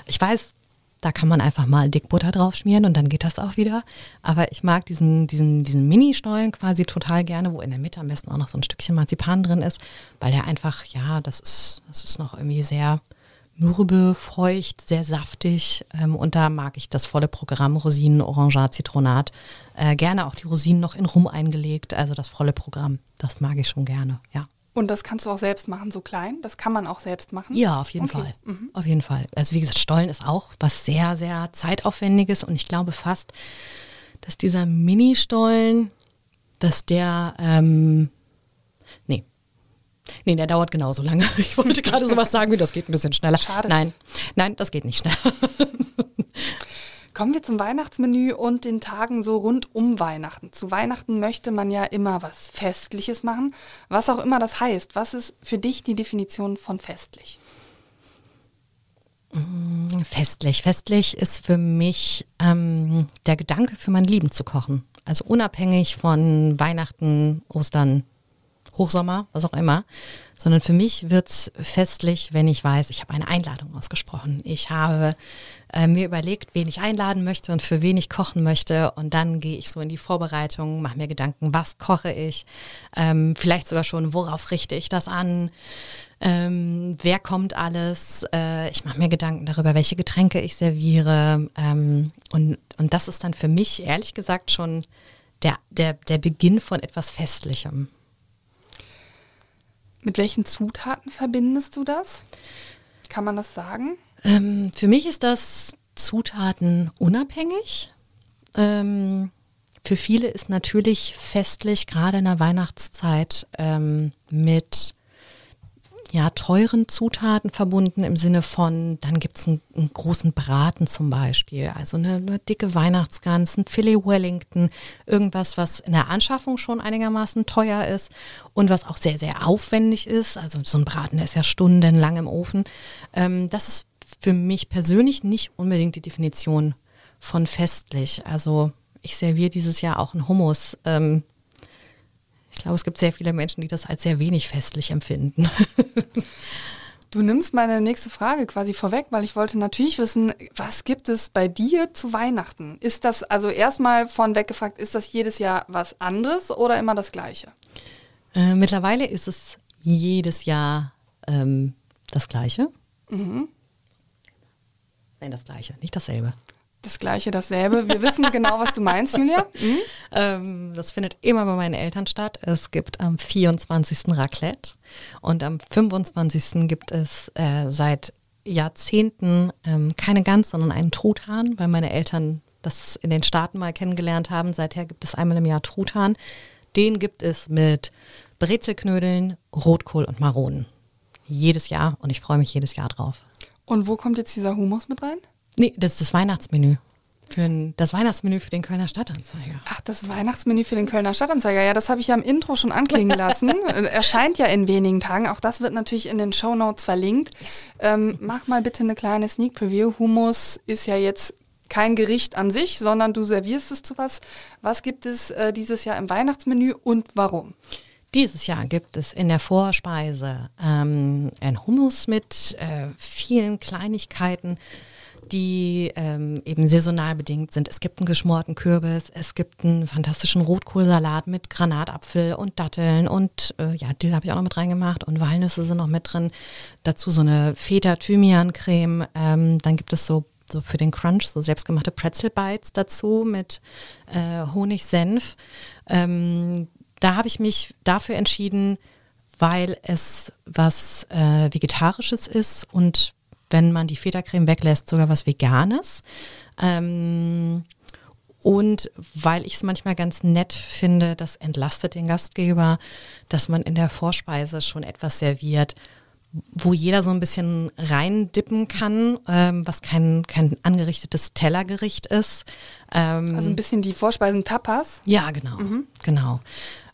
[SPEAKER 3] Ich weiß, da kann man einfach mal dick Butter drauf schmieren und dann geht das auch wieder. Aber ich mag diesen, diesen, diesen Mini-Stollen quasi total gerne, wo in der Mitte am besten auch noch so ein Stückchen Marzipan drin ist, weil der einfach, ja, das ist, das ist noch irgendwie sehr mürbe, feucht, sehr saftig. Ähm, und da mag ich das volle Programm Rosinen, Orangat, Zitronat. Äh, gerne auch die Rosinen noch in Rum eingelegt, also das volle Programm. Das mag ich schon gerne, ja.
[SPEAKER 2] Und das kannst du auch selbst machen, so klein? Das kann man auch selbst machen?
[SPEAKER 3] Ja, auf jeden okay. Fall. Mhm. Auf jeden Fall. Also wie gesagt, Stollen ist auch was sehr, sehr zeitaufwendiges und ich glaube fast, dass dieser Mini-Stollen, dass der, ähm, nee, Nee, der dauert genauso lange. Ich wollte gerade sowas sagen, wie das geht ein bisschen schneller.
[SPEAKER 2] Schade.
[SPEAKER 3] Nein, nein, das geht nicht schneller.
[SPEAKER 2] Kommen wir zum Weihnachtsmenü und den Tagen so rund um Weihnachten. Zu Weihnachten möchte man ja immer was Festliches machen, was auch immer das heißt. Was ist für dich die Definition von festlich?
[SPEAKER 3] Mm, festlich. Festlich ist für mich ähm, der Gedanke, für mein Lieben zu kochen. Also unabhängig von Weihnachten, Ostern Hochsommer, was auch immer, sondern für mich wird's festlich, wenn ich weiß, ich habe eine Einladung ausgesprochen. Ich habe äh, mir überlegt, wen ich einladen möchte und für wen ich kochen möchte. Und dann gehe ich so in die Vorbereitung, mache mir Gedanken, was koche ich, ähm, vielleicht sogar schon, worauf richte ich das an. Ähm, wer kommt alles? Äh, ich mache mir Gedanken darüber, welche Getränke ich serviere. Ähm, und, und das ist dann für mich, ehrlich gesagt, schon der, der, der Beginn von etwas Festlichem.
[SPEAKER 2] Mit welchen Zutaten verbindest du das? Kann man das sagen?
[SPEAKER 3] Ähm, für mich ist das Zutaten unabhängig. Ähm, für viele ist natürlich festlich, gerade in der Weihnachtszeit, ähm, mit ja, teuren Zutaten verbunden im Sinne von, dann gibt es einen, einen, großen Braten zum Beispiel, also eine, eine, dicke Weihnachtsgans, ein Filet Wellington, irgendwas, was in der Anschaffung schon einigermaßen teuer ist und was auch sehr, sehr aufwendig ist. Also so ein Braten der ist ja stundenlang im Ofen. Ähm, das ist für mich persönlich nicht unbedingt die Definition von festlich. Also ich serviere dieses Jahr auch einen Hummus. Ähm, ich glaube, es gibt sehr viele Menschen, die das als sehr wenig festlich empfinden.
[SPEAKER 2] Du nimmst meine nächste Frage quasi vorweg, weil ich wollte natürlich wissen, was gibt es bei dir zu Weihnachten? Ist das also erstmal von weggefragt, ist das jedes Jahr was anderes oder immer das gleiche?
[SPEAKER 3] Äh, mittlerweile ist es jedes Jahr ähm, das gleiche. Mhm. Nein, das gleiche, nicht dasselbe
[SPEAKER 2] das Gleiche, dasselbe. Wir wissen genau, was du meinst, Julia. Mhm.
[SPEAKER 3] Ähm, das findet immer bei meinen Eltern statt. Es gibt am 24. Raclette und am 25. gibt es äh, seit Jahrzehnten ähm, keine Gans, sondern einen Truthahn, weil meine Eltern das in den Staaten mal kennengelernt haben. Seither gibt es einmal im Jahr Truthahn. Den gibt es mit Brezelknödeln, Rotkohl und Maronen. Jedes Jahr und ich freue mich jedes Jahr drauf.
[SPEAKER 2] Und wo kommt jetzt dieser Humus mit rein?
[SPEAKER 3] Nee, das ist das Weihnachtsmenü. Für ein, das Weihnachtsmenü für den Kölner Stadtanzeiger.
[SPEAKER 2] Ach, das Weihnachtsmenü für den Kölner Stadtanzeiger. Ja, das habe ich ja im Intro schon anklingen lassen. Erscheint ja in wenigen Tagen. Auch das wird natürlich in den Show Notes verlinkt. Yes. Ähm, mach mal bitte eine kleine Sneak Preview. Hummus ist ja jetzt kein Gericht an sich, sondern du servierst es zu was. Was gibt es äh, dieses Jahr im Weihnachtsmenü und warum?
[SPEAKER 3] Dieses Jahr gibt es in der Vorspeise ähm, ein Hummus mit äh, vielen Kleinigkeiten die ähm, eben saisonal bedingt sind. Es gibt einen geschmorten Kürbis, es gibt einen fantastischen Rotkohlsalat mit Granatapfel und Datteln und äh, ja, Dill habe ich auch noch mit reingemacht und Walnüsse sind noch mit drin. Dazu so eine Feta-Thymian-Creme. Ähm, dann gibt es so so für den Crunch so selbstgemachte Pretzel Bites dazu mit äh, Honig-Senf. Ähm, da habe ich mich dafür entschieden, weil es was äh, Vegetarisches ist und wenn man die Feta-Creme weglässt, sogar was Veganes. Ähm, und weil ich es manchmal ganz nett finde, das entlastet den Gastgeber, dass man in der Vorspeise schon etwas serviert, wo jeder so ein bisschen reindippen kann, ähm, was kein, kein angerichtetes Tellergericht ist.
[SPEAKER 2] Ähm, also ein bisschen die Vorspeisen Tapas?
[SPEAKER 3] Ja, genau. Mhm. Genau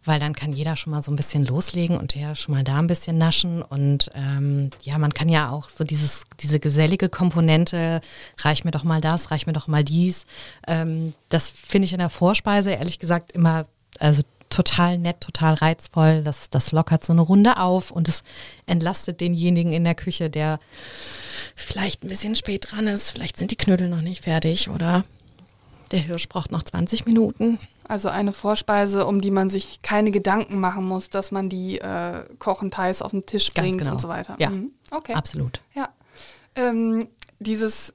[SPEAKER 3] weil dann kann jeder schon mal so ein bisschen loslegen und ja schon mal da ein bisschen naschen. Und ähm, ja, man kann ja auch so dieses, diese gesellige Komponente, reich mir doch mal das, reich mir doch mal dies, ähm, das finde ich in der Vorspeise ehrlich gesagt immer, also total nett, total reizvoll, das, das lockert so eine Runde auf und es entlastet denjenigen in der Küche, der vielleicht ein bisschen spät dran ist, vielleicht sind die Knödel noch nicht fertig oder der Hirsch braucht noch 20 Minuten.
[SPEAKER 2] Also eine Vorspeise, um die man sich keine Gedanken machen muss, dass man die äh, kochend heiß auf den Tisch Ganz bringt genau. und so weiter.
[SPEAKER 3] Ja, mhm. okay. absolut.
[SPEAKER 2] Ja. Ähm, dieses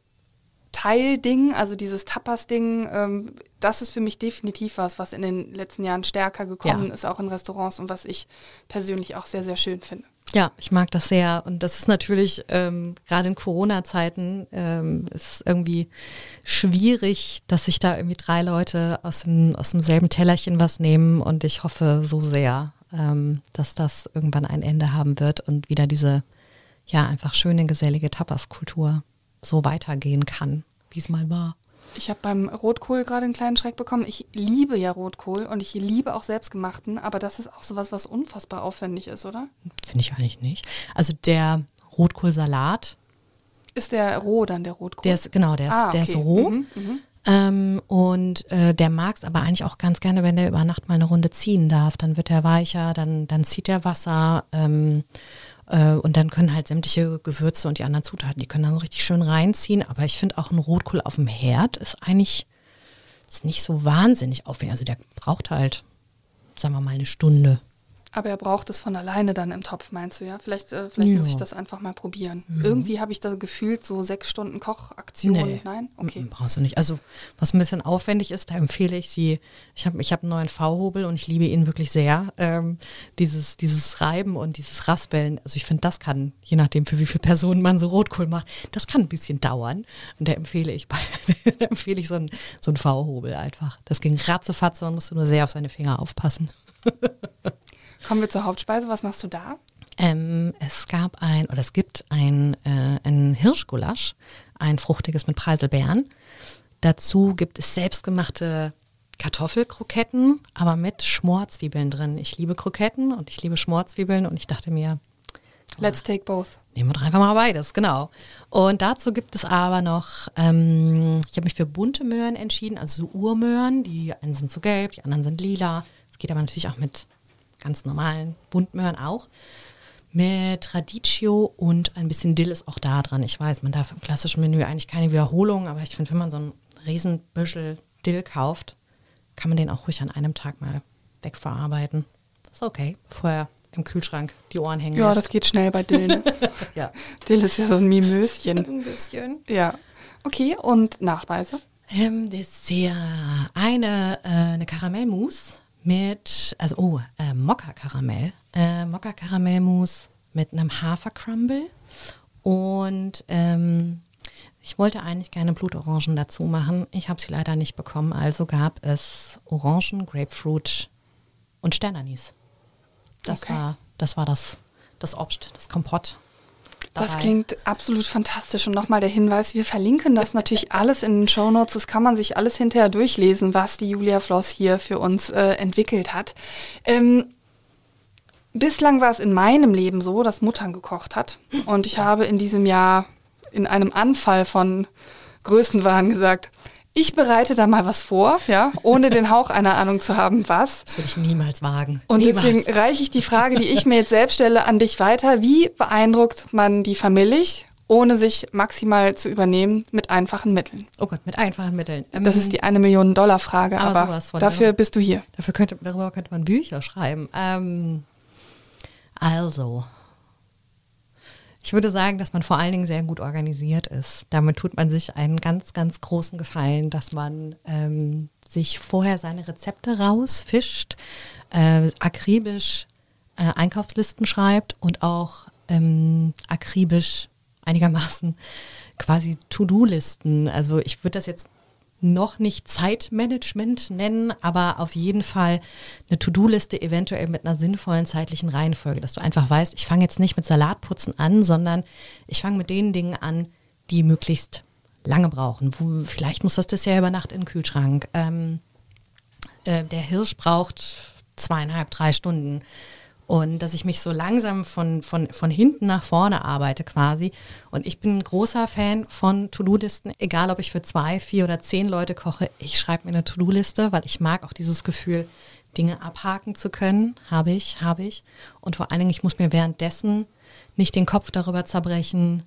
[SPEAKER 2] Teilding, also dieses Tapas-Ding, ähm, das ist für mich definitiv was, was in den letzten Jahren stärker gekommen ja. ist, auch in Restaurants und was ich persönlich auch sehr, sehr schön finde.
[SPEAKER 3] Ja, ich mag das sehr. Und das ist natürlich ähm, gerade in Corona-Zeiten ähm, ist irgendwie schwierig, dass sich da irgendwie drei Leute aus dem, aus demselben Tellerchen was nehmen. Und ich hoffe so sehr, ähm, dass das irgendwann ein Ende haben wird und wieder diese ja einfach schöne, gesellige Tapas-Kultur so weitergehen kann, wie es mal war.
[SPEAKER 2] Ich habe beim Rotkohl gerade einen kleinen Schreck bekommen. Ich liebe ja Rotkohl und ich liebe auch selbstgemachten, aber das ist auch sowas, was unfassbar aufwendig ist, oder?
[SPEAKER 3] Finde ich eigentlich nicht. Also der Rotkohlsalat.
[SPEAKER 2] Ist der roh dann, der Rotkohl?
[SPEAKER 3] Der ist, genau, der ist, ah, okay. der ist roh. Mhm, mhm. Ähm, und äh, der mag es aber eigentlich auch ganz gerne, wenn der über Nacht mal eine Runde ziehen darf. Dann wird er weicher, dann, dann zieht er Wasser. Ähm, äh, und dann können halt sämtliche Gewürze und die anderen Zutaten, die können dann richtig schön reinziehen. Aber ich finde auch ein Rotkohl auf dem Herd ist eigentlich ist nicht so wahnsinnig aufwendig. Also der braucht halt, sagen wir mal, eine Stunde.
[SPEAKER 2] Aber er braucht es von alleine dann im Topf, meinst du, ja? Vielleicht, äh, vielleicht
[SPEAKER 3] Ja.
[SPEAKER 2] muss ich das einfach mal probieren. Irgendwie habe ich da gefühlt so sechs Stunden Kochaktion.
[SPEAKER 3] Nee.
[SPEAKER 2] Nein? Okay.
[SPEAKER 3] Mm, Brauchst du nicht. Also was ein bisschen aufwendig ist, da empfehle ich sie. Ich habe ich hab einen neuen V-Hobel und ich liebe ihn wirklich sehr. Ähm, dieses, dieses Reiben und dieses Raspeln. Also ich finde, das kann, je nachdem für wie viele Personen man so Rotkohl macht, das kann ein bisschen dauern. Und da empfehle ich bei, da empfehle ich so einen so einen V-Hobel einfach. Das ging ratzefatze, man musste nur sehr auf seine Finger aufpassen.
[SPEAKER 2] Kommen wir zur Hauptspeise. Was machst du da?
[SPEAKER 3] Ähm, es gab ein, oder es gibt ein, äh, ein Hirschgulasch, ein fruchtiges mit Preiselbeeren. Dazu gibt es selbstgemachte Kartoffelkroketten, aber mit Schmorzwiebeln drin. Ich liebe Kroketten und ich liebe Schmorzwiebeln und ich dachte mir,
[SPEAKER 2] Let's take both.
[SPEAKER 3] nehmen wir doch einfach mal beides, genau. Und dazu gibt es aber noch, ähm, ich habe mich für bunte Möhren entschieden, also so Urmöhren. Die einen sind so gelb, die anderen sind lila. Es geht aber natürlich auch mit ganz normalen Buntmöhren auch. Mit Radicchio und ein bisschen Dill ist auch da dran. Ich weiß, man darf im klassischen Menü eigentlich keine Wiederholung, aber ich finde, wenn man so einen riesen Büschel Dill kauft, kann man den auch ruhig an einem Tag mal wegverarbeiten. Das ist okay, bevor er im Kühlschrank die Ohren hängen
[SPEAKER 2] Ja,
[SPEAKER 3] lässt.
[SPEAKER 2] das geht schnell bei Dill. Ne?
[SPEAKER 3] ja.
[SPEAKER 2] Dill ist ja so ein Mimöschen.
[SPEAKER 3] Ein bisschen.
[SPEAKER 2] Ja. Okay, und Nachspeise?
[SPEAKER 3] Ähm, Dessert. Eine, äh, eine Karamellmousse mit, also oh, äh, Mokka-Karamell. Äh, Mokka-Karamellmousse mit einem Hafercrumble. Und ähm, ich wollte eigentlich gerne Blutorangen dazu machen. Ich habe sie leider nicht bekommen. Also gab es Orangen, Grapefruit und Sternanis. Das
[SPEAKER 2] Okay.
[SPEAKER 3] war das, war das, das Obst, das Kompott.
[SPEAKER 2] Das
[SPEAKER 3] dabei.
[SPEAKER 2] klingt absolut fantastisch. Und nochmal der Hinweis, wir verlinken das natürlich alles in den Shownotes. Das kann man sich alles hinterher durchlesen, was die Julia Floss hier für uns äh, entwickelt hat. Ähm, bislang war es in meinem Leben so, dass Muttern gekocht hat. Und ich habe in diesem Jahr in einem Anfall von Größenwahn gesagt, ich bereite da mal was vor, ja, ohne den Hauch einer Ahnung zu haben, was.
[SPEAKER 3] Das würde ich niemals wagen.
[SPEAKER 2] Und
[SPEAKER 3] niemals.
[SPEAKER 2] deswegen reiche ich die Frage, die ich mir jetzt selbst stelle, an dich weiter. Wie beeindruckt man die Familie, ohne sich maximal zu übernehmen, mit einfachen Mitteln?
[SPEAKER 3] Oh Gott, mit einfachen Mitteln. Ähm,
[SPEAKER 2] Das ist die eine Million Dollar Frage,
[SPEAKER 3] Aber
[SPEAKER 2] aber,
[SPEAKER 3] von,
[SPEAKER 2] dafür
[SPEAKER 3] ja.
[SPEAKER 2] bist du hier.
[SPEAKER 3] Dafür könnte, darüber könnte man Bücher schreiben. Ähm, also, ich würde sagen, dass man vor allen Dingen sehr gut organisiert ist. Damit tut man sich einen ganz, ganz großen Gefallen, dass man ähm, sich vorher seine Rezepte rausfischt, äh, akribisch äh, Einkaufslisten schreibt und auch ähm, akribisch einigermaßen quasi To-Do-Listen. Also ich würde das jetzt noch nicht Zeitmanagement nennen, aber auf jeden Fall eine To-Do-Liste eventuell mit einer sinnvollen zeitlichen Reihenfolge, dass du einfach weißt, ich fange jetzt nicht mit Salatputzen an, sondern ich fange mit den Dingen an, die möglichst lange brauchen. Wo, vielleicht muss das Dessert über Nacht in den Kühlschrank. Ähm, äh, der Hirsch braucht zweieinhalb, drei Stunden. Und dass ich mich so langsam von, von, von hinten nach vorne arbeite quasi. Und ich bin ein großer Fan von To-Do-Listen, egal ob ich für zwei, vier oder zehn Leute koche. Ich schreibe mir eine To-Do-Liste, weil ich mag auch dieses Gefühl, Dinge abhaken zu können. Habe ich, habe ich. Und vor allen Dingen, ich muss mir währenddessen nicht den Kopf darüber zerbrechen,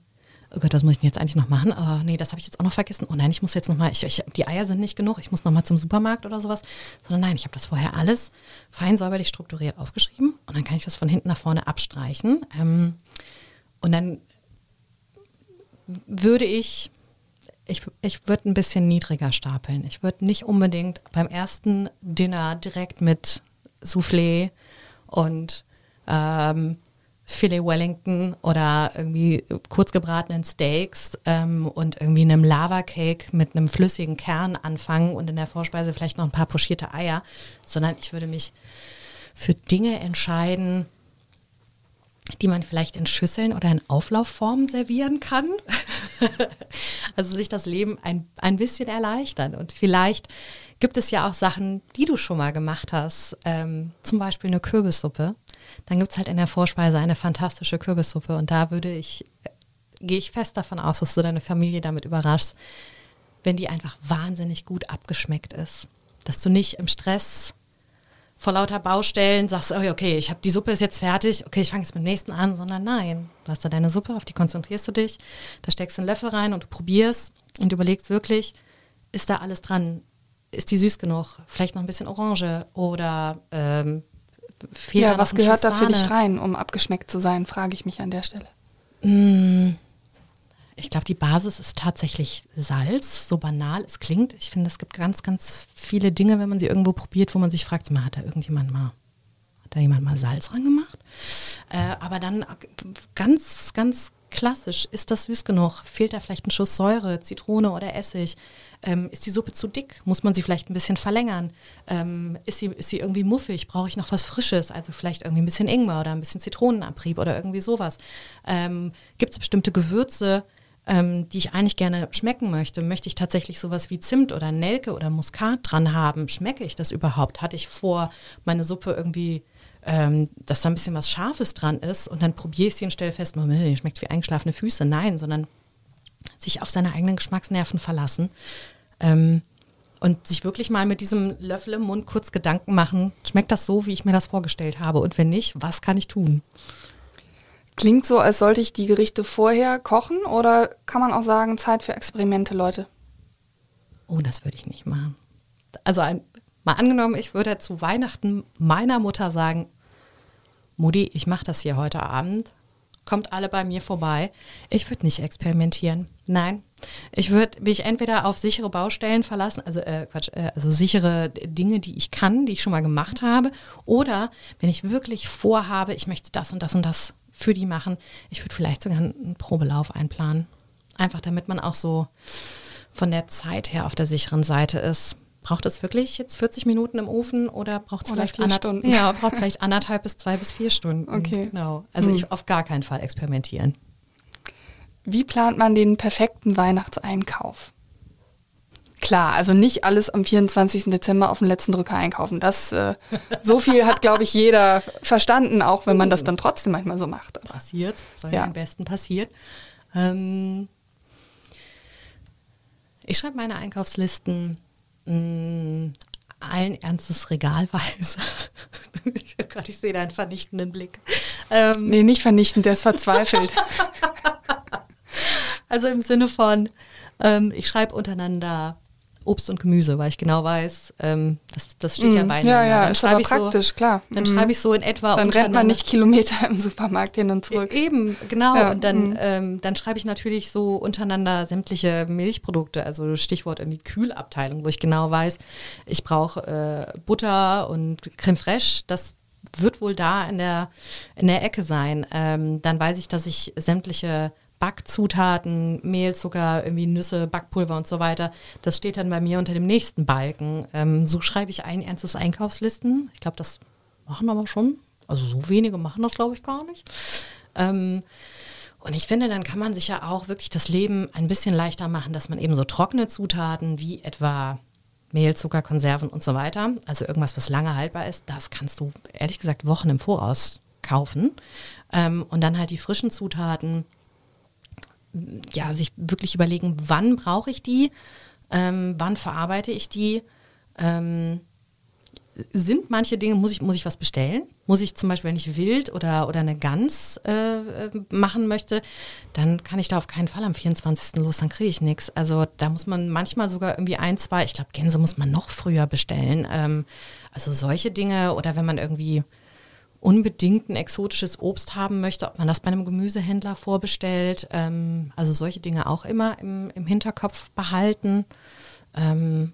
[SPEAKER 3] oh Gott, das muss ich jetzt eigentlich noch machen? Oh nee, das habe ich jetzt auch noch vergessen. Oh nein, ich muss jetzt noch mal, ich, ich, die Eier sind nicht genug, ich muss noch mal zum Supermarkt oder sowas. Sondern nein, ich habe das vorher alles fein säuberlich strukturiert aufgeschrieben und dann kann ich das von hinten nach vorne abstreichen. Ähm, und dann würde ich, ich, ich würde ein bisschen niedriger stapeln. Ich würde nicht unbedingt beim ersten Dinner direkt mit Soufflé und ähm, Filet Wellington oder irgendwie kurz gebratenen Steaks ähm, und irgendwie einem Lava-Cake mit einem flüssigen Kern anfangen und in der Vorspeise vielleicht noch ein paar pochierte Eier, sondern ich würde mich für Dinge entscheiden, die man vielleicht in Schüsseln oder in Auflaufformen servieren kann. also sich das Leben ein, ein bisschen erleichtern. Und vielleicht gibt es ja auch Sachen, die du schon mal gemacht hast. Ähm, zum Beispiel eine Kürbissuppe. Dann gibt es halt in der Vorspeise eine fantastische Kürbissuppe. Und da würde ich, gehe ich fest davon aus, dass du deine Familie damit überraschst, wenn die einfach wahnsinnig gut abgeschmeckt ist. Dass du nicht im Stress vor lauter Baustellen sagst, oh, okay, ich habe die Suppe ist jetzt fertig, okay, ich fange jetzt mit dem nächsten an, sondern nein, du hast da deine Suppe, auf die konzentrierst du dich, da steckst du einen Löffel rein und du probierst und überlegst wirklich, ist da alles dran? Ist die süß genug? Vielleicht noch ein bisschen Orange oder ähm, fehlt
[SPEAKER 2] ja,
[SPEAKER 3] da
[SPEAKER 2] was gehört da für dich rein, um abgeschmeckt zu sein, frage ich mich an der Stelle.
[SPEAKER 3] Ich glaube, die Basis ist tatsächlich Salz, so banal es klingt. Ich finde, es gibt ganz, ganz viele Dinge, wenn man sie irgendwo probiert, wo man sich fragt, mal, hat da irgendjemand mal, hat da jemand mal Salz rangemacht? Äh, aber dann ganz, ganz klassisch, ist das süß genug? Fehlt da vielleicht ein Schuss Säure, Zitrone oder Essig? Ähm, ist die Suppe zu dick? Muss man sie vielleicht ein bisschen verlängern? Ähm, ist, sie, ist sie irgendwie muffig? Brauche ich noch was Frisches? Also vielleicht irgendwie ein bisschen Ingwer oder ein bisschen Zitronenabrieb oder irgendwie sowas. Ähm, Gibt es bestimmte Gewürze, ähm, die ich eigentlich gerne schmecken möchte? Möchte ich tatsächlich sowas wie Zimt oder Nelke oder Muskat dran haben? Schmecke ich das überhaupt? Hatte ich vor, meine Suppe irgendwie, ähm, dass da ein bisschen was Scharfes dran ist und dann probiere ich sie und stelle fest, die schmeckt wie eingeschlafene Füße. Nein, sondern sich auf seine eigenen Geschmacksnerven verlassen. Ähm, und sich wirklich mal mit diesem Löffel im Mund kurz Gedanken machen, schmeckt das so, wie ich mir das vorgestellt habe? Und wenn nicht, was kann ich tun?
[SPEAKER 2] Klingt so, als sollte ich die Gerichte vorher kochen oder kann man auch sagen, Zeit für Experimente, Leute?
[SPEAKER 3] Oh, das würde ich nicht machen. Also ein, mal angenommen, ich würde zu Weihnachten meiner Mutter sagen, Mutti, ich mache das hier heute Abend, kommt alle bei mir vorbei. Ich würde nicht experimentieren. Nein, ich würde mich entweder auf sichere Baustellen verlassen, also äh, Quatsch, äh, also sichere Dinge, die ich kann, die ich schon mal gemacht habe, oder wenn ich wirklich vorhabe, ich möchte das und das und das für die machen, ich würde vielleicht sogar einen Probelauf einplanen. Einfach damit man auch so von der Zeit her auf der sicheren Seite ist. Braucht es wirklich jetzt 40 Minuten im Ofen oder braucht es vielleicht, anderth-
[SPEAKER 2] Stunden.
[SPEAKER 3] Ja, braucht vielleicht anderthalb bis zwei bis vier Stunden.
[SPEAKER 2] Okay.
[SPEAKER 3] Genau. Also
[SPEAKER 2] Hm.
[SPEAKER 3] ich auf gar keinen Fall experimentieren.
[SPEAKER 2] Wie plant man den perfekten Weihnachtseinkauf? Klar, also nicht alles am 24. Dezember auf den letzten Drücker einkaufen. Das, äh, so viel hat, glaube ich, jeder verstanden, auch wenn man das dann trotzdem manchmal so macht. Aber
[SPEAKER 3] Passiert, soll
[SPEAKER 2] Ja.
[SPEAKER 3] ja am besten passiert. Ähm, ich schreibe meine Einkaufslisten mh, allen Ernstes regalweise. oh Gott, ich sehe da einen vernichtenden Blick. Ähm,
[SPEAKER 2] Nee, nicht vernichtend, der ist verzweifelt.
[SPEAKER 3] Also im Sinne von, ähm, ich schreibe untereinander Obst und Gemüse, weil ich genau weiß, ähm, das, das steht ja
[SPEAKER 2] Mm,
[SPEAKER 3] beieinander.
[SPEAKER 2] ja, ja,
[SPEAKER 3] Dann
[SPEAKER 2] ist
[SPEAKER 3] schreibe
[SPEAKER 2] aber
[SPEAKER 3] ich
[SPEAKER 2] praktisch,
[SPEAKER 3] so,
[SPEAKER 2] klar.
[SPEAKER 3] Dann
[SPEAKER 2] Mm.
[SPEAKER 3] schreibe ich so in etwa
[SPEAKER 2] Dann rennt man nicht Kilometer im Supermarkt hin und zurück.
[SPEAKER 3] Eben, genau.
[SPEAKER 2] Ja,
[SPEAKER 3] und dann,
[SPEAKER 2] mhm.
[SPEAKER 3] ähm, dann schreibe ich natürlich so untereinander sämtliche Milchprodukte, also Stichwort irgendwie Kühlabteilung, wo ich genau weiß, ich brauche äh, Butter und Creme fraiche. Das wird wohl da in der, in der Ecke sein. Ähm, dann weiß ich, dass ich sämtliche Backzutaten, Mehl, Zucker, irgendwie Nüsse, Backpulver und so weiter, das steht dann bei mir unter dem nächsten Balken. Ähm, so schreibe ich ein ernstes Einkaufslisten. Ich glaube, das machen aber schon. Also so wenige machen das, glaube ich, gar nicht. Ähm, und ich finde, dann kann man sich ja auch wirklich das Leben ein bisschen leichter machen, dass man eben so trockene Zutaten wie etwa Mehl, Zucker, Konserven und so weiter, also irgendwas, was lange haltbar ist, das kannst du ehrlich gesagt Wochen im Voraus kaufen. Ähm, und dann halt die frischen Zutaten, ja, sich wirklich überlegen, wann brauche ich die, ähm, wann verarbeite ich die. Ähm, sind manche Dinge, muss ich, muss ich was bestellen? Muss ich zum Beispiel, wenn ich wild oder, oder eine Gans äh, äh, machen möchte, dann kann ich da auf keinen Fall am 24. los, dann kriege ich nichts. Also da muss man manchmal sogar irgendwie ein, zwei, ich glaube Gänse muss man noch früher bestellen. Ähm, also solche Dinge oder wenn man irgendwie unbedingt ein exotisches Obst haben möchte, ob man das bei einem Gemüsehändler vorbestellt. Ähm, also solche Dinge auch immer im, im Hinterkopf behalten. Ähm,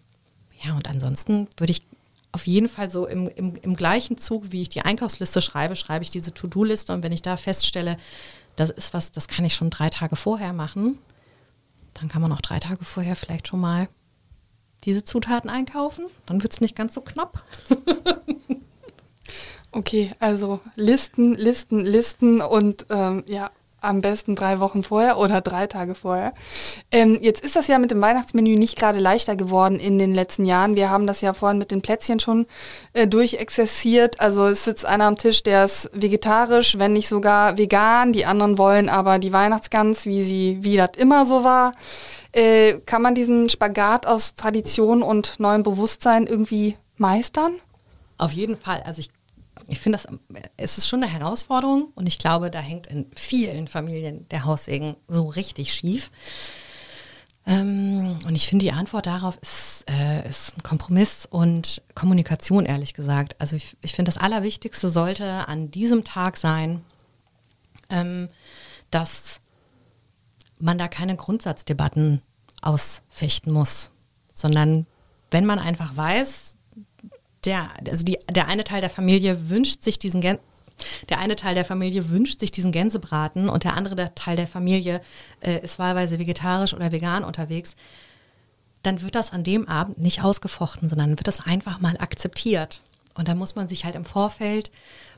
[SPEAKER 3] ja, und ansonsten würde ich auf jeden Fall so im, im, im gleichen Zug, wie ich die Einkaufsliste schreibe, schreibe ich diese To-Do-Liste und wenn ich da feststelle, das ist was, das kann ich schon drei Tage vorher machen, dann kann man auch drei Tage vorher vielleicht schon mal diese Zutaten einkaufen. Dann wird es nicht ganz so knapp.
[SPEAKER 2] Okay, also Listen, Listen, Listen und ähm, ja, am besten drei Wochen vorher oder drei Tage vorher. Ähm, jetzt ist das ja mit dem Weihnachtsmenü nicht gerade leichter geworden in den letzten Jahren. Wir haben das ja vorhin mit den Plätzchen schon äh, durchexerziert. Also es sitzt einer am Tisch, der ist vegetarisch, wenn nicht sogar vegan. Die anderen wollen aber die Weihnachtsgans, wie sie, wie das immer so war. Äh, kann man diesen Spagat aus Tradition und neuem Bewusstsein irgendwie meistern?
[SPEAKER 3] Auf jeden Fall. Also ich, ich finde, das es ist schon eine Herausforderung und ich glaube, da hängt in vielen Familien der Haussegen so richtig schief. Ähm, und ich finde, die Antwort darauf ist, äh, ist ein Kompromiss und Kommunikation, ehrlich gesagt. Also ich, ich finde, das Allerwichtigste sollte an diesem Tag sein, ähm, dass man da keine Grundsatzdebatten ausfechten muss, sondern wenn man einfach weiß, der, also die, der eine Teil der Familie wünscht sich diesen Gän der eine Teil der Familie wünscht sich diesen Gänsebraten und der andere Teil der Familie äh, ist wahlweise vegetarisch oder vegan unterwegs, dann wird das an dem Abend nicht ausgefochten, sondern wird das einfach mal akzeptiert. Und da muss man sich halt im Vorfeld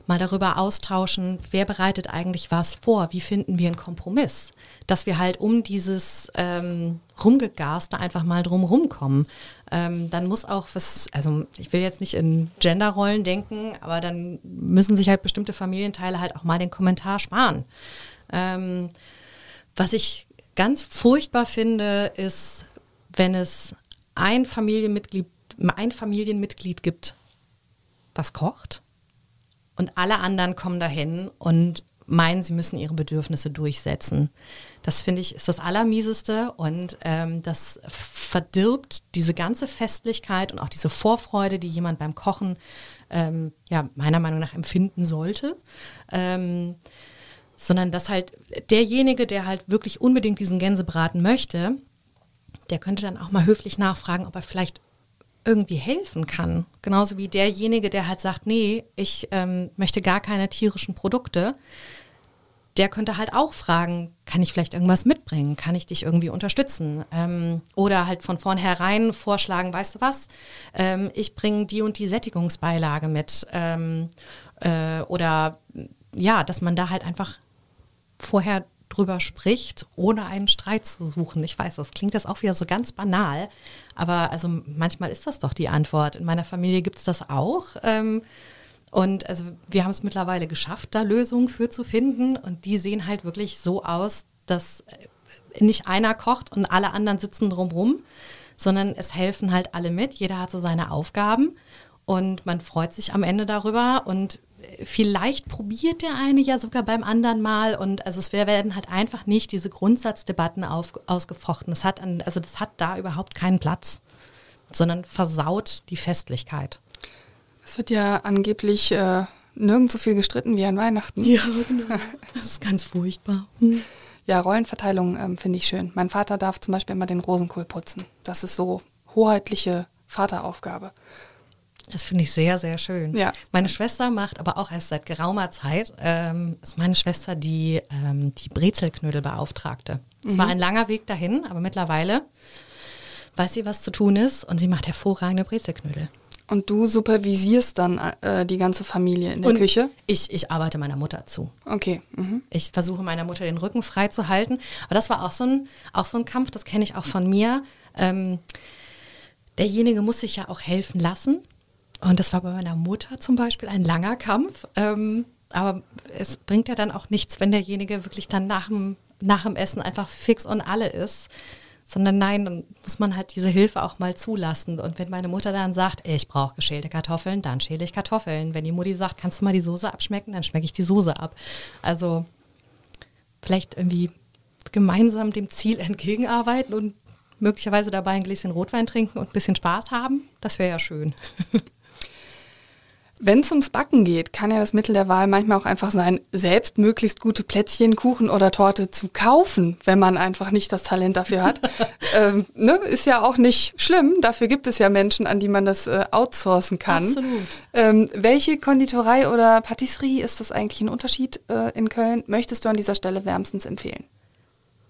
[SPEAKER 3] mal darüber austauschen, wer bereitet eigentlich was vor, wie finden wir einen Kompromiss, dass wir halt um dieses ähm, Rumgegaste einfach mal drum rumkommen. Ähm, dann muss auch was, also ich will jetzt nicht in Genderrollen denken, aber dann müssen sich halt bestimmte Familienteile halt auch mal den Kommentar sparen. Ähm, was ich ganz furchtbar finde, ist, wenn es ein Familienmitglied, ein Familienmitglied gibt, was kocht und alle anderen kommen dahin und meinen, sie müssen ihre Bedürfnisse durchsetzen. Das finde ich ist das Allermieseste und ähm, das verdirbt diese ganze Festlichkeit und auch diese Vorfreude, die jemand beim Kochen ähm, ja meiner Meinung nach empfinden sollte. Ähm, sondern dass halt derjenige, der halt wirklich unbedingt diesen Gänsebraten möchte, der könnte dann auch mal höflich nachfragen, ob er vielleicht irgendwie helfen kann. Genauso wie derjenige, der halt sagt, nee, ich ähm, möchte gar keine tierischen Produkte. Der könnte halt auch fragen, kann ich vielleicht irgendwas mitbringen? Kann ich dich irgendwie unterstützen? Ähm, oder halt von vornherein vorschlagen, weißt du was, ähm, ich bringe die und die Sättigungsbeilage mit. Ähm, äh, oder ja, dass man da halt einfach vorher drüber spricht, ohne einen Streit zu suchen. Ich weiß, das klingt jetzt auch wieder so ganz banal, aber also manchmal ist das doch die Antwort. In meiner Familie gibt es das auch. Ähm, und also wir haben es mittlerweile geschafft, da Lösungen für zu finden. Und die sehen halt wirklich so aus, dass äh, nicht einer kocht und alle anderen sitzen drumrum, sondern es helfen halt alle mit. Jeder hat so seine Aufgaben und man freut sich am Ende darüber und vielleicht probiert der eine ja sogar beim anderen mal und also es werden halt einfach nicht diese Grundsatzdebatten auf, ausgefochten. Das hat an, also das hat da überhaupt keinen Platz, sondern versaut die Festlichkeit.
[SPEAKER 2] Es wird ja angeblich äh, nirgends so viel gestritten wie an Weihnachten.
[SPEAKER 3] Ja, genau. Das ist ganz furchtbar. Hm.
[SPEAKER 2] Ja, Rollenverteilung ähm, finde ich schön. Mein Vater darf zum Beispiel immer den Rosenkohl putzen. Das ist so hoheitliche Vateraufgabe.
[SPEAKER 3] Das finde ich sehr, sehr schön.
[SPEAKER 2] Ja.
[SPEAKER 3] Meine Schwester macht aber auch erst seit geraumer Zeit, ähm, ist meine Schwester die, ähm, die Brezelknödelbeauftragte. Es mhm. war ein langer Weg dahin, aber mittlerweile weiß sie, was zu tun ist und sie macht hervorragende Brezelknödel.
[SPEAKER 2] Und du supervisierst dann äh, die ganze Familie in der
[SPEAKER 3] und
[SPEAKER 2] Küche?
[SPEAKER 3] Ich, ich arbeite meiner Mutter zu.
[SPEAKER 2] Okay. Mhm.
[SPEAKER 3] Ich versuche meiner Mutter den Rücken frei zu halten. Aber das war auch so ein, auch so ein Kampf, das kenne ich auch von mir. Ähm, derjenige muss sich ja auch helfen lassen. Und das war bei meiner Mutter zum Beispiel ein langer Kampf. Ähm, aber es bringt ja dann auch nichts, wenn derjenige wirklich dann nach dem, nach dem Essen einfach fix und alle ist. Sondern nein, dann muss man halt diese Hilfe auch mal zulassen. Und wenn meine Mutter dann sagt, ich brauche geschälte Kartoffeln, dann schäle ich Kartoffeln. Wenn die Mutti sagt, kannst du mal die Soße abschmecken, dann schmecke ich die Soße ab. Also vielleicht irgendwie gemeinsam dem Ziel entgegenarbeiten und möglicherweise dabei ein Gläschen Rotwein trinken und ein bisschen Spaß haben, das wäre ja schön.
[SPEAKER 2] Wenn es ums Backen geht, kann ja das Mittel der Wahl manchmal auch einfach sein, selbst möglichst gute Plätzchen, Kuchen oder Torte zu kaufen, wenn man einfach nicht das Talent dafür hat. ähm, ne? Ist ja auch nicht schlimm. Dafür gibt es ja Menschen, an die man das äh, outsourcen kann.
[SPEAKER 3] Absolut.
[SPEAKER 2] Ähm, welche Konditorei oder Patisserie ist das eigentlich ein Unterschied äh, in Köln? Möchtest du an dieser Stelle wärmstens empfehlen?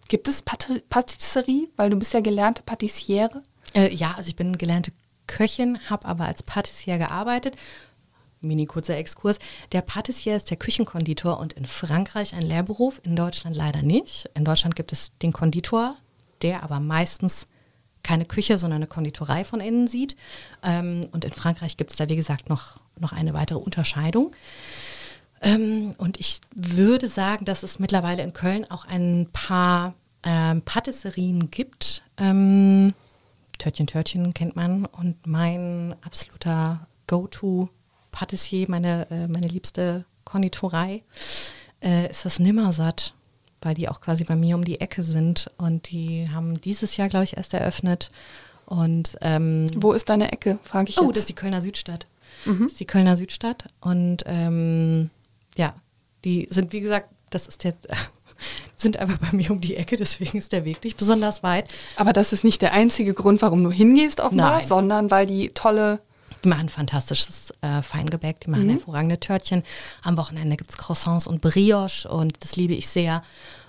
[SPEAKER 2] Gibt es Pat Patisserie? Weil du bist ja gelernte Patissiere.
[SPEAKER 3] Äh, ja, also ich bin gelernte Köchin, habe aber als Patissier gearbeitet mini kurzer Exkurs. Der Patissier ist der Küchenkonditor und in Frankreich ein Lehrberuf, in Deutschland leider nicht. In Deutschland gibt es den Konditor, der aber meistens keine Küche, sondern eine Konditorei von innen sieht. Ähm, und in Frankreich gibt es da, wie gesagt, noch, noch eine weitere Unterscheidung. Ähm, und ich würde sagen, dass es mittlerweile in Köln auch ein paar ähm, Patisserien gibt. Törtchen Törtchen kennt man und mein absoluter Go-To-Patissier, meine, äh, meine liebste Konditorei, äh, ist das Nimmersatt, weil die auch quasi bei mir um die Ecke sind und die haben dieses Jahr, glaube ich, erst eröffnet. Und ähm,
[SPEAKER 2] wo ist deine Ecke, frage ich
[SPEAKER 3] oh,
[SPEAKER 2] jetzt.
[SPEAKER 3] Oh, das ist die Kölner Südstadt. Mhm. Das ist die Kölner Südstadt und ähm, ja, die sind wie gesagt, das ist jetzt sind einfach bei mir um die Ecke, deswegen ist der Weg nicht besonders weit.
[SPEAKER 2] Aber das ist nicht der einzige Grund, warum du hingehst offenbar, Nein. sondern weil die tolle
[SPEAKER 3] die machen fantastisches äh, Feingebäck, die machen mhm. hervorragende Törtchen. Am Wochenende gibt es Croissants und Brioche und das liebe ich sehr.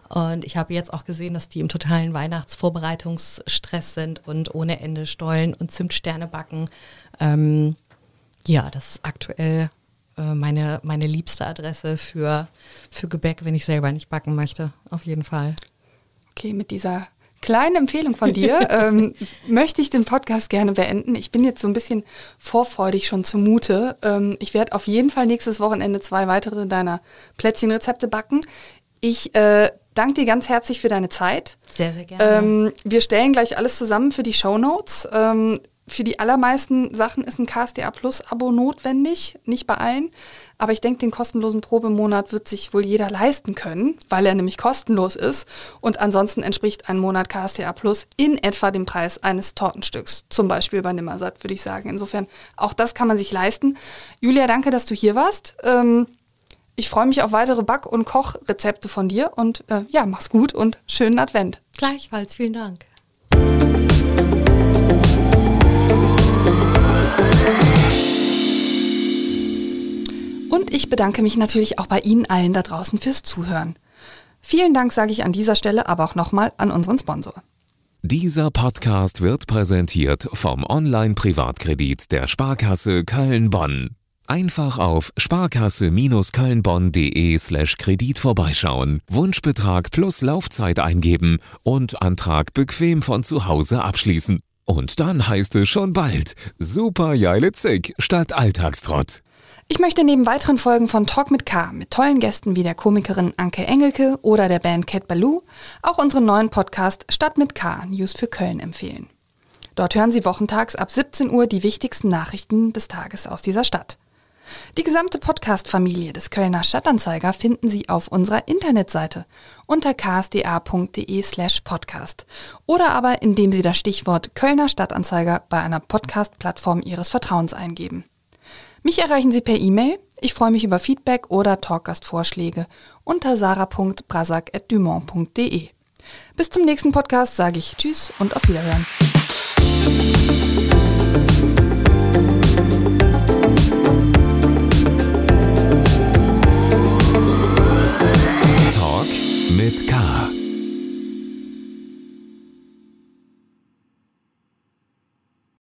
[SPEAKER 3] Und ich habe jetzt auch gesehen, dass die im totalen Weihnachtsvorbereitungsstress sind und ohne Ende Stollen und Zimtsterne backen. Ähm, ja, das ist aktuell äh, meine, meine liebste Adresse für, für Gebäck, wenn ich selber nicht backen möchte. Auf jeden Fall.
[SPEAKER 2] Okay, mit dieser kleinen Empfehlung von dir ähm, möchte ich den Podcast gerne beenden. Ich bin jetzt so ein bisschen vorfreudig schon zumute. Ähm, ich werde auf jeden Fall nächstes Wochenende zwei weitere deiner Plätzchenrezepte backen. Ich äh, danke dir ganz herzlich für deine Zeit.
[SPEAKER 3] Sehr, sehr gerne.
[SPEAKER 2] Ähm, wir stellen gleich alles zusammen für die Show Notes. Ähm, für die allermeisten Sachen ist ein KSDA Plus Abo notwendig, nicht bei allen. Aber ich denke, den kostenlosen Probemonat wird sich wohl jeder leisten können, weil er nämlich kostenlos ist. Und ansonsten entspricht ein Monat KSDA Plus in etwa dem Preis eines Tortenstücks. Zum Beispiel bei Nimmersatt, würde ich sagen. Insofern, auch das kann man sich leisten. Julia, danke, dass du hier warst. Ähm, ich freue mich auf weitere Back- und Kochrezepte von dir. Und äh, ja, mach's gut und schönen Advent.
[SPEAKER 3] Gleichfalls, vielen Dank.
[SPEAKER 2] Ich bedanke mich natürlich auch bei Ihnen allen da draußen fürs Zuhören. Vielen Dank sage ich an dieser Stelle aber auch nochmal an unseren Sponsor.
[SPEAKER 1] Dieser Podcast wird präsentiert vom Online-Privatkredit der Sparkasse Köln-Bonn. Einfach auf sparkasse-kölnbonn.de slash Kredit vorbeischauen, Wunschbetrag plus Laufzeit eingeben und Antrag bequem von zu Hause abschließen. Und dann heißt es schon bald Super Zick statt Alltagstrott.
[SPEAKER 2] Ich möchte neben weiteren Folgen von Talk mit K mit tollen Gästen wie der Komikerin Anke Engelke oder der Band Cat Baloo auch unseren neuen Podcast Stadt mit K News für Köln empfehlen. Dort hören Sie wochentags ab 17 Uhr die wichtigsten Nachrichten des Tages aus dieser Stadt. Die gesamte Podcast-Familie des Kölner Stadtanzeiger finden Sie auf unserer Internetseite unter ksda.de slash podcast oder aber indem Sie das Stichwort Kölner Stadtanzeiger bei einer Podcast-Plattform Ihres Vertrauens eingeben. Mich erreichen Sie per E-Mail. Ich freue mich über Feedback oder Talkgastvorschläge unter sarah.brasak.dumont.de. Bis zum nächsten Podcast sage ich Tschüss und auf Wiederhören. Talk mit K